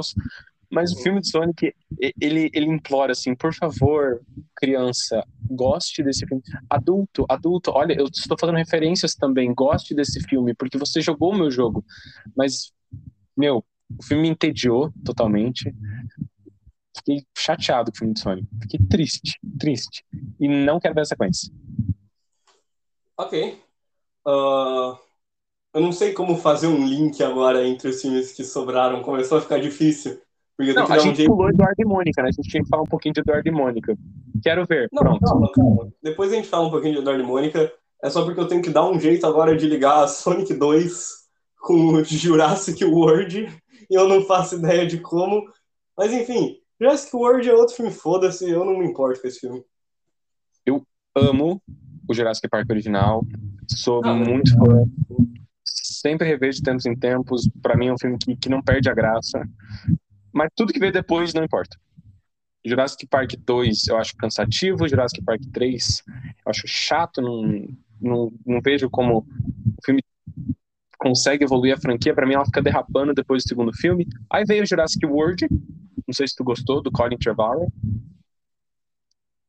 Mas o filme do Sonic, ele, ele implora assim, por favor, criança, goste desse filme. Adulto, adulto, olha, eu estou fazendo referências também, goste desse filme, porque você jogou o meu jogo. Mas, meu, o filme me entediou totalmente. Fiquei chateado com o filme de Sonic. Fiquei triste, triste. E não quero ver a sequência. Ok. Uh, eu não sei como fazer um link agora entre os filmes que sobraram. Começou a ficar difícil. Porque eu Não, a um gente jeito. pulou Eduardo e Mônica, né? A gente tinha que falar um pouquinho de Eduardo e Mônica. Quero ver. Não, Pronto. calma, calma. Depois a gente fala um pouquinho de Eduardo e Mônica. É só porque eu tenho que dar um jeito agora de ligar a Sonic 2 com o Jurassic World. E eu não faço ideia de como. Mas enfim, Jurassic World é outro filme, foda-se. Eu não me importo com esse filme. Amo o Jurassic Park original. Sou Ah, muito fã. Sempre revejo de tempos em tempos. Pra mim é um filme que, que não perde a graça. Mas tudo que veio depois não importa. Jurassic Park 2 eu acho cansativo. Jurassic Park 3 eu acho chato. Não, não, não vejo como o filme consegue evoluir a franquia. Pra mim ela fica derrapando depois do segundo filme. Aí veio o Jurassic World. Não sei se tu gostou, do Colin Trevorrow.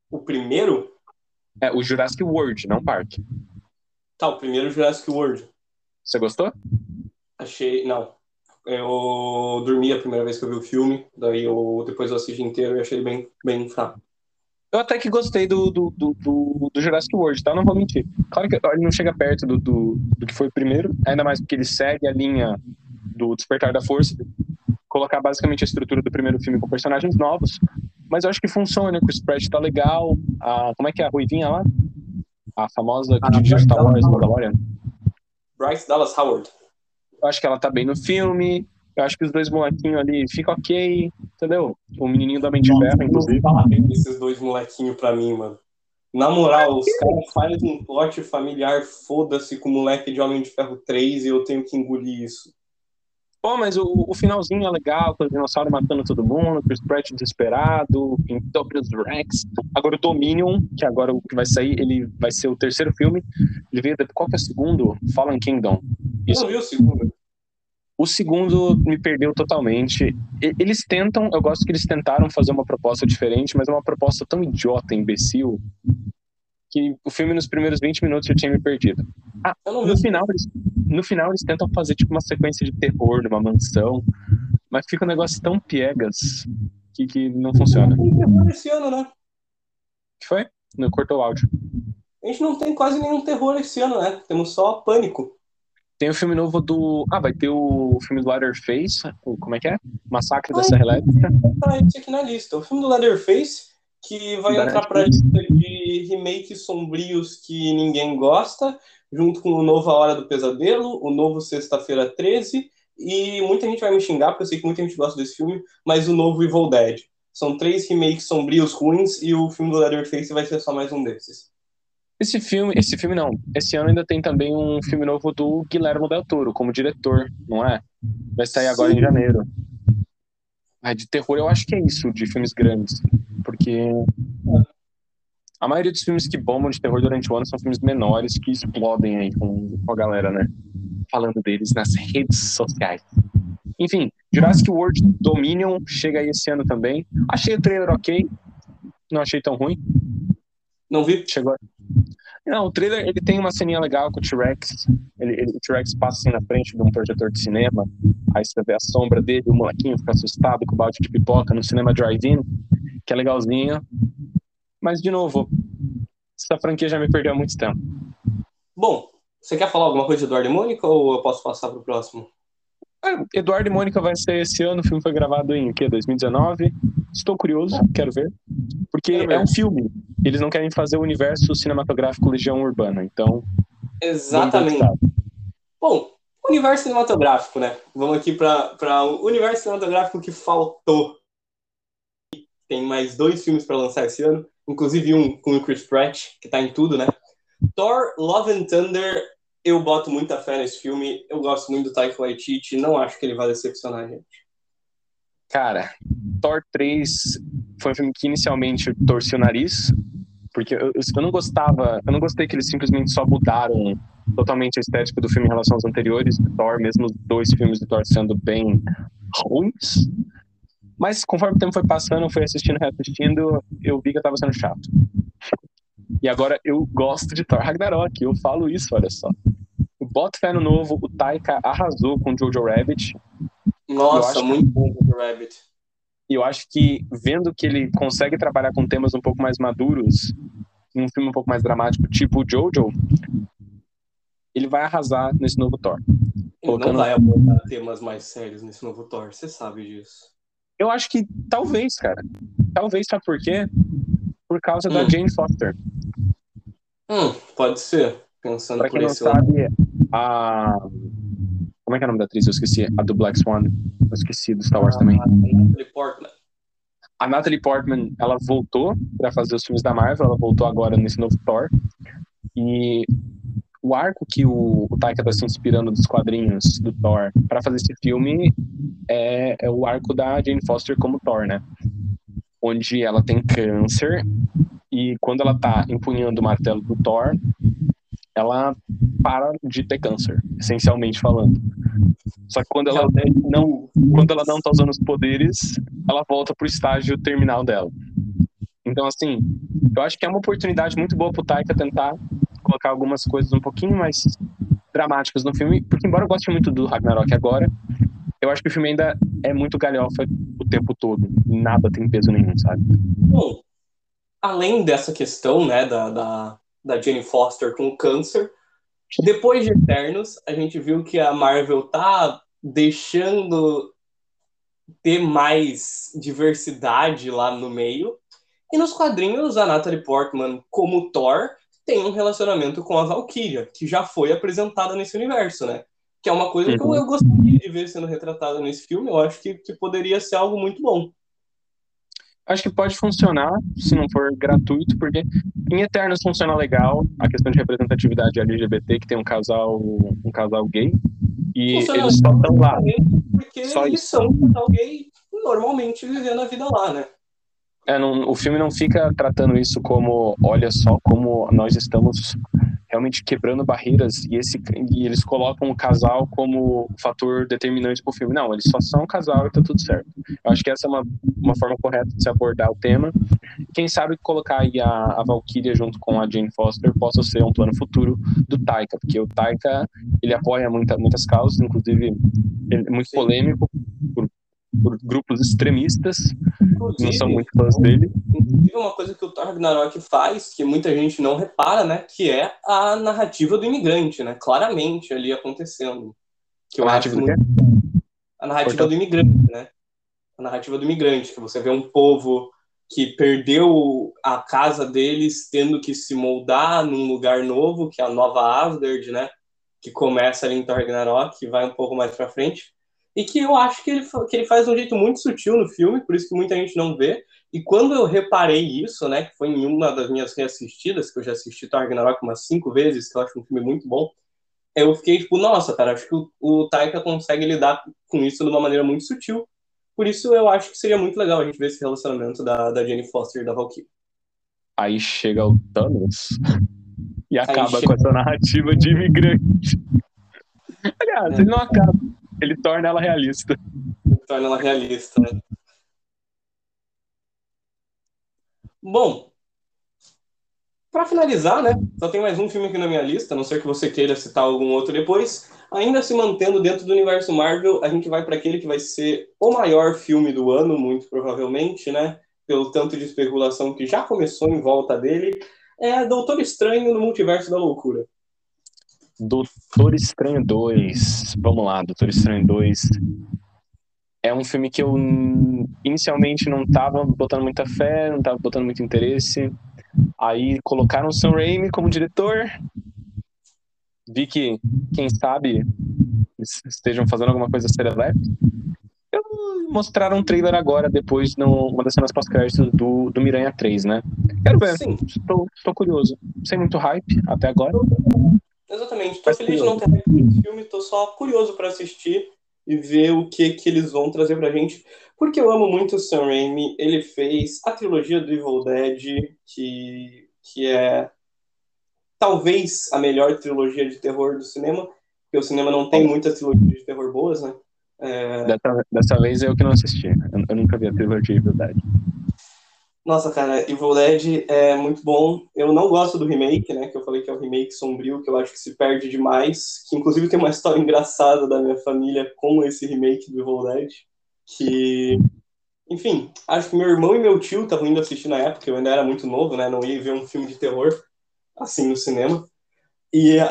O primeiro? É, o Jurassic World, não Park. Tá, o primeiro Jurassic World. Você gostou? Achei. Não. Eu dormi a primeira vez que eu vi o filme, daí eu depois eu assisti inteiro e achei ele bem, bem fraco. Eu até que gostei do, do, do, do, do Jurassic World, tá? Não vou mentir. Claro que ele não chega perto do, do, do que foi o primeiro, ainda mais porque ele segue a linha do Despertar da Força, colocar basicamente a estrutura do primeiro filme com personagens novos. Mas eu acho que funciona, que o Spread tá legal. A, como é que é a Ruivinha lá? A famosa Ah, dirigiu Star Wars, Mandalorian. Bryce Dallas Howard. Eu acho que ela tá bem no filme. Eu acho que os dois molequinhos ali ficam ok, entendeu? O menininho da Mente de Ferro, inclusive. Desses dois molequinhos pra mim, mano. Na moral, os caras fazem um plot familiar, foda-se com o moleque de Homem de Ferro 3 e eu tenho que engolir isso. Pô, mas o, o finalzinho é legal, com o dinossauro matando todo mundo, Chris Pratt desesperado, Pintopius Rex. Agora o Dominion, que agora o que vai sair, ele vai ser o terceiro filme. Ele veio, qual que é o segundo? Fallen Kingdom. Eu Isso. não vi o segundo. O segundo me perdeu totalmente. Eles tentam, eu gosto que eles tentaram fazer uma proposta diferente, mas é uma proposta tão idiota, imbecil, que o filme nos primeiros 20 minutos já tinha me perdido. Ah, Eu no final, eles, no final eles tentam fazer tipo uma sequência de terror numa mansão, mas fica um negócio tão piegas que, que não funciona. O Tem terror esse ano, né? que foi? Não cortou o áudio. A gente não tem quase nenhum terror esse ano, né? Temos só pânico. Tem o filme novo do. Ah, vai ter o filme do Leatherface. Como é que é? Massacre da Serra Elétrica. Tá esse aqui na lista. O filme do Leatherface, que vai Da entrar pra lista de remakes sombrios que ninguém gosta, junto com o novo A Hora do Pesadelo, o novo Sexta-feira 13, e muita gente vai me xingar, porque eu sei que muita gente gosta desse filme, mas o novo Evil Dead. São três remakes sombrios ruins e o filme do Leatherface vai ser só mais um desses. Esse filme, esse filme não. Esse ano ainda tem também um filme novo do Guilherme Del Toro como diretor, não é? Vai sair agora Sim. em janeiro. Ah, de terror eu acho que é isso, de filmes grandes. Porque a maioria dos filmes que bombam de terror durante o ano são filmes menores que explodem aí com, com a galera, né? Falando deles nas redes sociais. Enfim, Jurassic World Dominion chega aí esse ano também. Achei o trailer ok. Não achei tão ruim. Não vi? Chegou. Não, o trailer ele tem uma ceninha legal com o T-Rex. Ele, ele- o T-Rex passa assim na frente de um projetor de cinema. Aí você vê a sombra dele, o molequinho fica assustado com o balde de pipoca no cinema drive-in, que é legalzinho. Mas, de novo, essa franquia já me perdeu há muito tempo. Bom, você quer falar alguma coisa de Eduardo e Mônica ou eu posso passar pro próximo? Ah, Eduardo e Mônica vai ser esse ano, o filme foi gravado em o quê? 2019. Estou curioso, quero ver. Porque Quero ver. é um filme. Eles não querem fazer o universo cinematográfico Legião Urbana, então. Exatamente. Bom, universo cinematográfico, né? Vamos aqui para o universo cinematográfico que faltou. Tem mais dois filmes para lançar esse ano, inclusive um com o Chris Pratt, que tá em tudo, né? Thor, Love and Thunder, eu boto muita fé nesse filme. Eu gosto muito do Taika Waititi, não acho que ele vai decepcionar a gente. Cara, Thor 3 foi um filme que inicialmente eu torci o nariz, porque eu, eu- não gostava, eu não gostei que eles simplesmente só mudaram totalmente a estética do filme em relação aos anteriores Thor, mesmo os dois filmes do Thor sendo bem ruins. Mas conforme o tempo foi passando, eu fui assistindo, reassistindo, eu vi que eu tava sendo chato. E agora eu gosto de Thor Ragnarok, eu falo isso, olha só. Eu boto fé no novo, o Taika arrasou com Jojo Rabbit, Nossa, muito bom o Rabbit. E eu acho que, vendo que ele consegue trabalhar com temas um pouco mais maduros, um filme um pouco mais dramático, tipo o Jojo, ele vai arrasar nesse novo Thor. Ele Colocando- não vai abordar temas mais sérios nesse novo Thor, você sabe disso. Eu acho que talvez, cara. Talvez, sabe por quê? Por causa da Hum. Jane Foster. Hum, pode ser, pensando Pra por quem não esse lado. sabe, a. Como é que é o nome da atriz? Eu esqueci. A do Black Swan. Eu esqueci do Star Wars também. Natalie Portman. A Natalie Portman, ela voltou pra fazer os filmes da Marvel. Ela voltou agora nesse novo Thor. E o arco que o, o Taika tá se inspirando dos quadrinhos do Thor pra fazer esse filme é, é o arco da Jane Foster como Thor, né? Onde ela tem câncer e quando ela tá empunhando o martelo do Thor, ela para de ter câncer, essencialmente falando. Só que quando ela não, quando ela não tá usando os poderes, ela volta pro estágio terminal dela. Então, assim, eu acho que é uma oportunidade muito boa pro Taika tentar colocar algumas coisas um pouquinho mais dramáticas no filme, porque embora eu goste muito do Ragnarok agora, eu acho que o filme ainda é muito galhofa o tempo todo. Nada tem peso nenhum, sabe? Bom, além dessa questão, né, da, da, da Jane Foster com câncer, depois de Eternos, a gente viu que a Marvel tá deixando ter mais diversidade lá no meio. E nos quadrinhos, a Natalie Portman, como Thor, tem um relacionamento com a Valkyria, que já foi apresentada nesse universo, né? Que é uma coisa que eu, Uhum. eu gostaria de ver sendo retratada nesse filme. Eu acho que, que poderia ser algo muito bom. Acho que pode funcionar se não for gratuito, porque em Eternos funciona legal a questão de representatividade LGBT, que tem um casal, um casal gay, e Funciona eles só estão lá. Porque Só eles isso. são um casal gay normalmente vivendo a vida lá, né? É, não- o filme não fica tratando isso como, olha só como nós estamos realmente quebrando barreiras e, esse, e eles colocam o casal como fator determinante pro filme. Não, eles só são um casal e tá tudo certo. Eu acho que essa é uma, uma forma correta de se abordar o tema. Quem sabe colocar aí a, a Valkyria junto com a Jane Foster possa ser um plano futuro do Taika, porque o Taika, ele apoia muita, muitas causas, inclusive ele é muito polêmico por, por grupos extremistas, não são Inclusive, muito fãs dele. inclusive, uma coisa que o Thor Ragnarok faz, que muita gente não repara, né? Que é a narrativa do imigrante, né? Claramente ali acontecendo. Que eu A acho narrativa do quê? muito- A narrativa Cortou. do imigrante, né? A narrativa do imigrante, que você vê um povo que perdeu a casa deles, tendo que se moldar num lugar novo, que é a nova Asgard, né? Que começa ali em Thor Ragnarok, que vai um pouco mais pra frente. E que eu acho que ele, que ele faz de um jeito muito sutil no filme, por isso que muita gente não vê. E quando eu reparei isso, né, que foi em uma das minhas reassistidas, que eu já assisti Thor Ragnarok umas cinco vezes, que eu acho um filme muito bom, eu fiquei tipo, nossa, cara, acho que o, o Taika consegue lidar com isso de uma maneira muito sutil. Por isso eu acho que seria muito legal a gente ver esse relacionamento da, da Jane Foster e da Valkyrie. Aí chega o Thanos e acaba chega- com essa narrativa de imigrante. Aliás, ele não acaba, ele torna ela realista. torna ela realista, né? Bom, para finalizar, né? Só tem mais um filme aqui na minha lista, a não ser que você queira citar algum outro depois. Ainda se mantendo dentro do universo Marvel, a gente vai para aquele que vai ser o maior filme do ano, muito provavelmente, né? Pelo tanto de especulação que já começou em volta dele. É Doutor Estranho no Multiverso da Loucura. Doutor Estranho 2. Vamos lá, Doutor Estranho 2. É um filme que eu inicialmente não tava botando muita fé, não tava botando muito interesse. Aí colocaram o Sam Raimi como diretor. Vi que, quem sabe, estejam fazendo alguma coisa serelepe. Eu mostraram um trailer agora, depois, numa das cenas pós-créditos do, do Miranha 3, né? Quero ver, Sim, estou, estou curioso. Sem muito hype até agora. Exatamente. Tô Mas feliz de não ter visto filme, tô só curioso pra assistir e ver o que que eles vão trazer pra gente. Porque eu amo muito o Sam Raimi, ele fez a trilogia do Evil Dead, que, que é talvez a melhor trilogia de terror do cinema, porque o cinema não tem muitas trilogias de terror boas, né? É, Dessa, dessa vez eu que não assisti. Eu, eu nunca vi a trilogia de verdade. Nossa, cara, Evil Dead é muito bom. Eu não gosto do remake, né? Que eu falei que é o remake sombrio, que eu acho que se perde demais. Que inclusive tem uma história engraçada da minha família com esse remake do Evil Dead. Que Enfim, acho que meu irmão e meu tio estavam indo assistir na época, eu ainda era muito novo, né? Não ia ver um filme de terror assim no cinema. E a...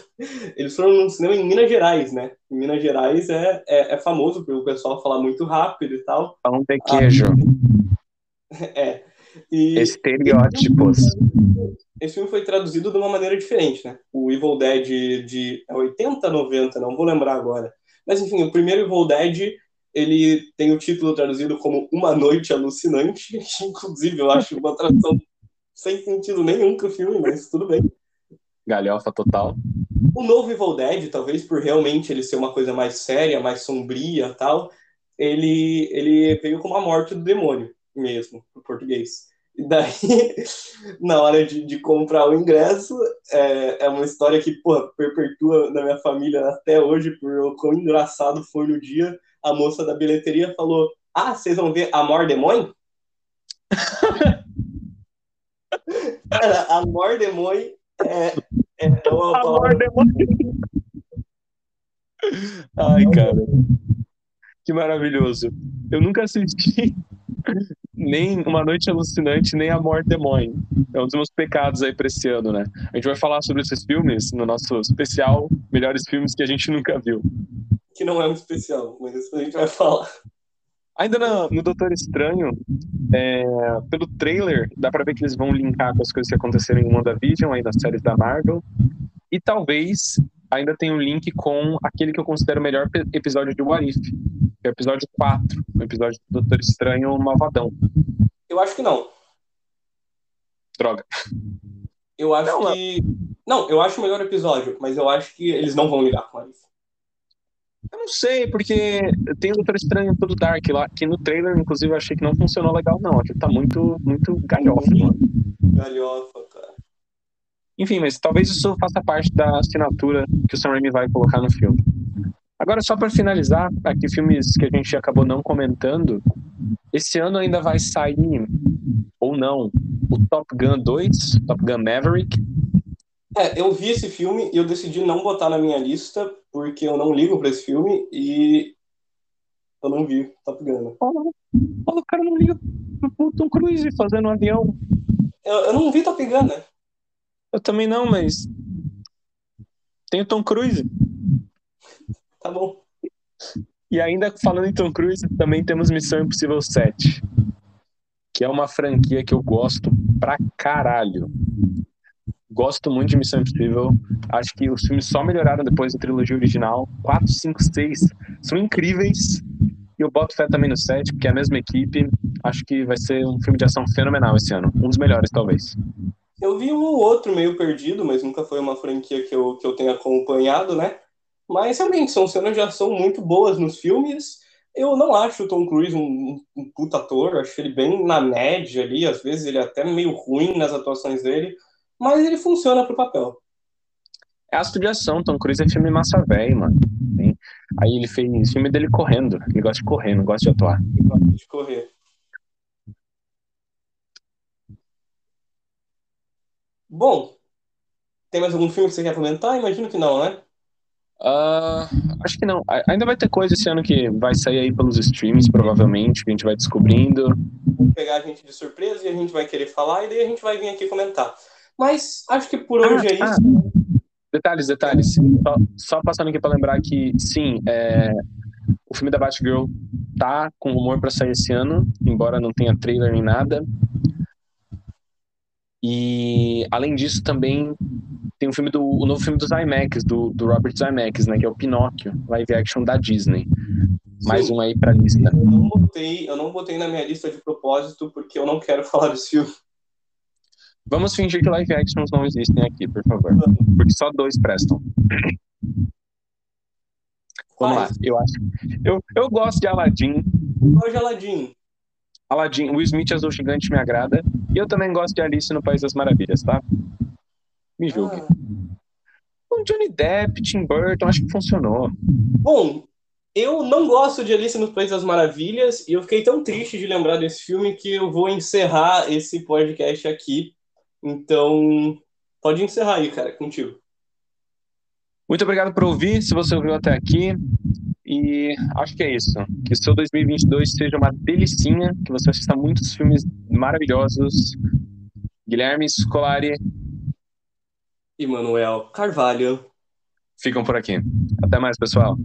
eles foram num cinema em Minas Gerais, né? Em Minas Gerais é, é, é famoso pelo pessoal falar muito rápido e tal. Pão de queijo. Ah, é. E... Estereótipos. Esse filme foi traduzido de uma maneira diferente, né? O Evil Dead de 80, 90, não vou lembrar agora. Mas enfim, o primeiro Evil Dead ele tem o título traduzido como Uma Noite Alucinante, que inclusive eu acho uma tradução sem sentido nenhum com o filme, mas tudo bem. Galhofa total. O novo Evil Dead, talvez por realmente ele ser uma coisa mais séria, mais sombria tal, ele, ele veio com a morte do demônio mesmo, em português. E daí, na hora de, de comprar o ingresso, é, é uma história que, pô, perpetua na minha família até hoje, por o quão engraçado foi no dia. A moça da bilheteria falou: Ah, vocês vão ver Amor Demônio? Cara, Amor Demônio é, é uma Amor Demônio. Ai, cara. Que maravilhoso. Eu nunca assisti nem Uma Noite Alucinante, nem Amor Demônio. É um dos meus pecados aí pra esse ano, né? A gente vai falar sobre esses filmes no nosso especial Melhores Filmes que a gente nunca viu. Que não é um especial, mas isso a gente vai falar. Ainda no, no Doutor Estranho, é, pelo trailer, dá pra ver que eles vão linkar com as coisas que aconteceram em WandaVision, aí nas séries da Marvel. E talvez ainda tenha um link com aquele que eu considero o melhor episódio de What If, que é o episódio 4, o episódio do Doutor Estranho Malvadão. Eu acho que não. Droga. Eu acho Não, que. Não, eu acho o melhor episódio, mas eu acho que eles não vão ligar com isso. Eu não sei, porque tem o Doutor Estranho todo Dark lá, que no trailer, inclusive, eu achei que não funcionou legal, não. Aqui tá muito, muito galhofa, mano. Galhofa, cara. Enfim, mas talvez isso faça parte da assinatura que o Sam Raimi vai colocar no filme. Agora, só para finalizar, aqui filmes que a gente acabou não comentando, esse ano ainda vai sair, ou não, o Top Gun 2, Top Gun Maverick. É, eu vi esse filme e eu decidi não botar na minha lista, porque eu não ligo pra esse filme e eu não vi Top Gun. Oh, o cara não liga pro Tom Cruise fazendo um avião. Eu, eu não vi Top Gun, né? Eu também não, mas tem o Tom Cruise. Tá bom. E ainda falando em Tom Cruise, também temos Missão Impossível 7, que é uma franquia que eu gosto pra caralho. Gosto muito de Missão Impossível. Acho que os filmes só melhoraram depois da trilogia original. 4, 5, 6 são incríveis. E eu boto fé também no 7, porque é a mesma equipe. Acho que vai ser um filme de ação fenomenal esse ano. Um dos melhores, talvez. Eu vi um ou outro meio perdido, mas nunca foi uma franquia que eu, que eu tenha acompanhado, né? Mas realmente são cenas de ação muito boas nos filmes. Eu não acho o Tom Cruise um, um puta ator, acho ele bem na média ali, às vezes ele é até meio ruim nas atuações dele, mas ele funciona pro papel. É astro de ação, Tom Cruise é filme massa velho, mano. Aí ele fez filme dele correndo. Ele gosta de correr, não gosta de atuar. Ele gosta de correr. Bom, tem mais algum filme que você quer comentar? Imagino que não, né? Ah, acho que não. Ainda vai ter coisa esse ano que vai sair aí pelos streams, provavelmente, que a gente vai descobrindo. Vou pegar a gente de surpresa e a gente vai querer falar e daí a gente vai vir aqui comentar. Mas acho que por hoje é Ah, isso. Detalhes, detalhes. Só, só passando aqui pra lembrar que, sim, é, o filme da Batgirl tá com rumor pra sair esse ano, embora não tenha trailer nem nada. E, além disso, também tem um filme do, o novo filme do Zemeckis, do, do Robert Zemeckis, né, que é o Pinóquio, live action da Disney. Mais Sim. um aí pra lista. Eu não botei, eu não botei na minha lista de propósito porque eu não quero falar desse filme. Vamos fingir que live actions não existem aqui, por favor. Porque só dois prestam. Vamos lá, Quais? eu acho. Eu, eu gosto de Aladdin. Qual é o Aladdin? Aladdin, Will Smith Azul Gigante me agrada. E eu também gosto de Alice no País das Maravilhas, tá? Me julgue. Ah. Johnny Depp, Tim Burton, acho que funcionou. Bom, eu não gosto de Alice no País das Maravilhas e eu fiquei tão triste de lembrar desse filme que eu vou encerrar esse podcast aqui. Então, pode encerrar aí, cara, contigo. Muito obrigado por ouvir, se você ouviu até aqui. E acho que é isso. Que seu 2022 seja uma delicinha, que você assista muitos filmes maravilhosos. Guilherme Scolari. E Manuel Carvalho. Ficam por aqui. Até mais, pessoal.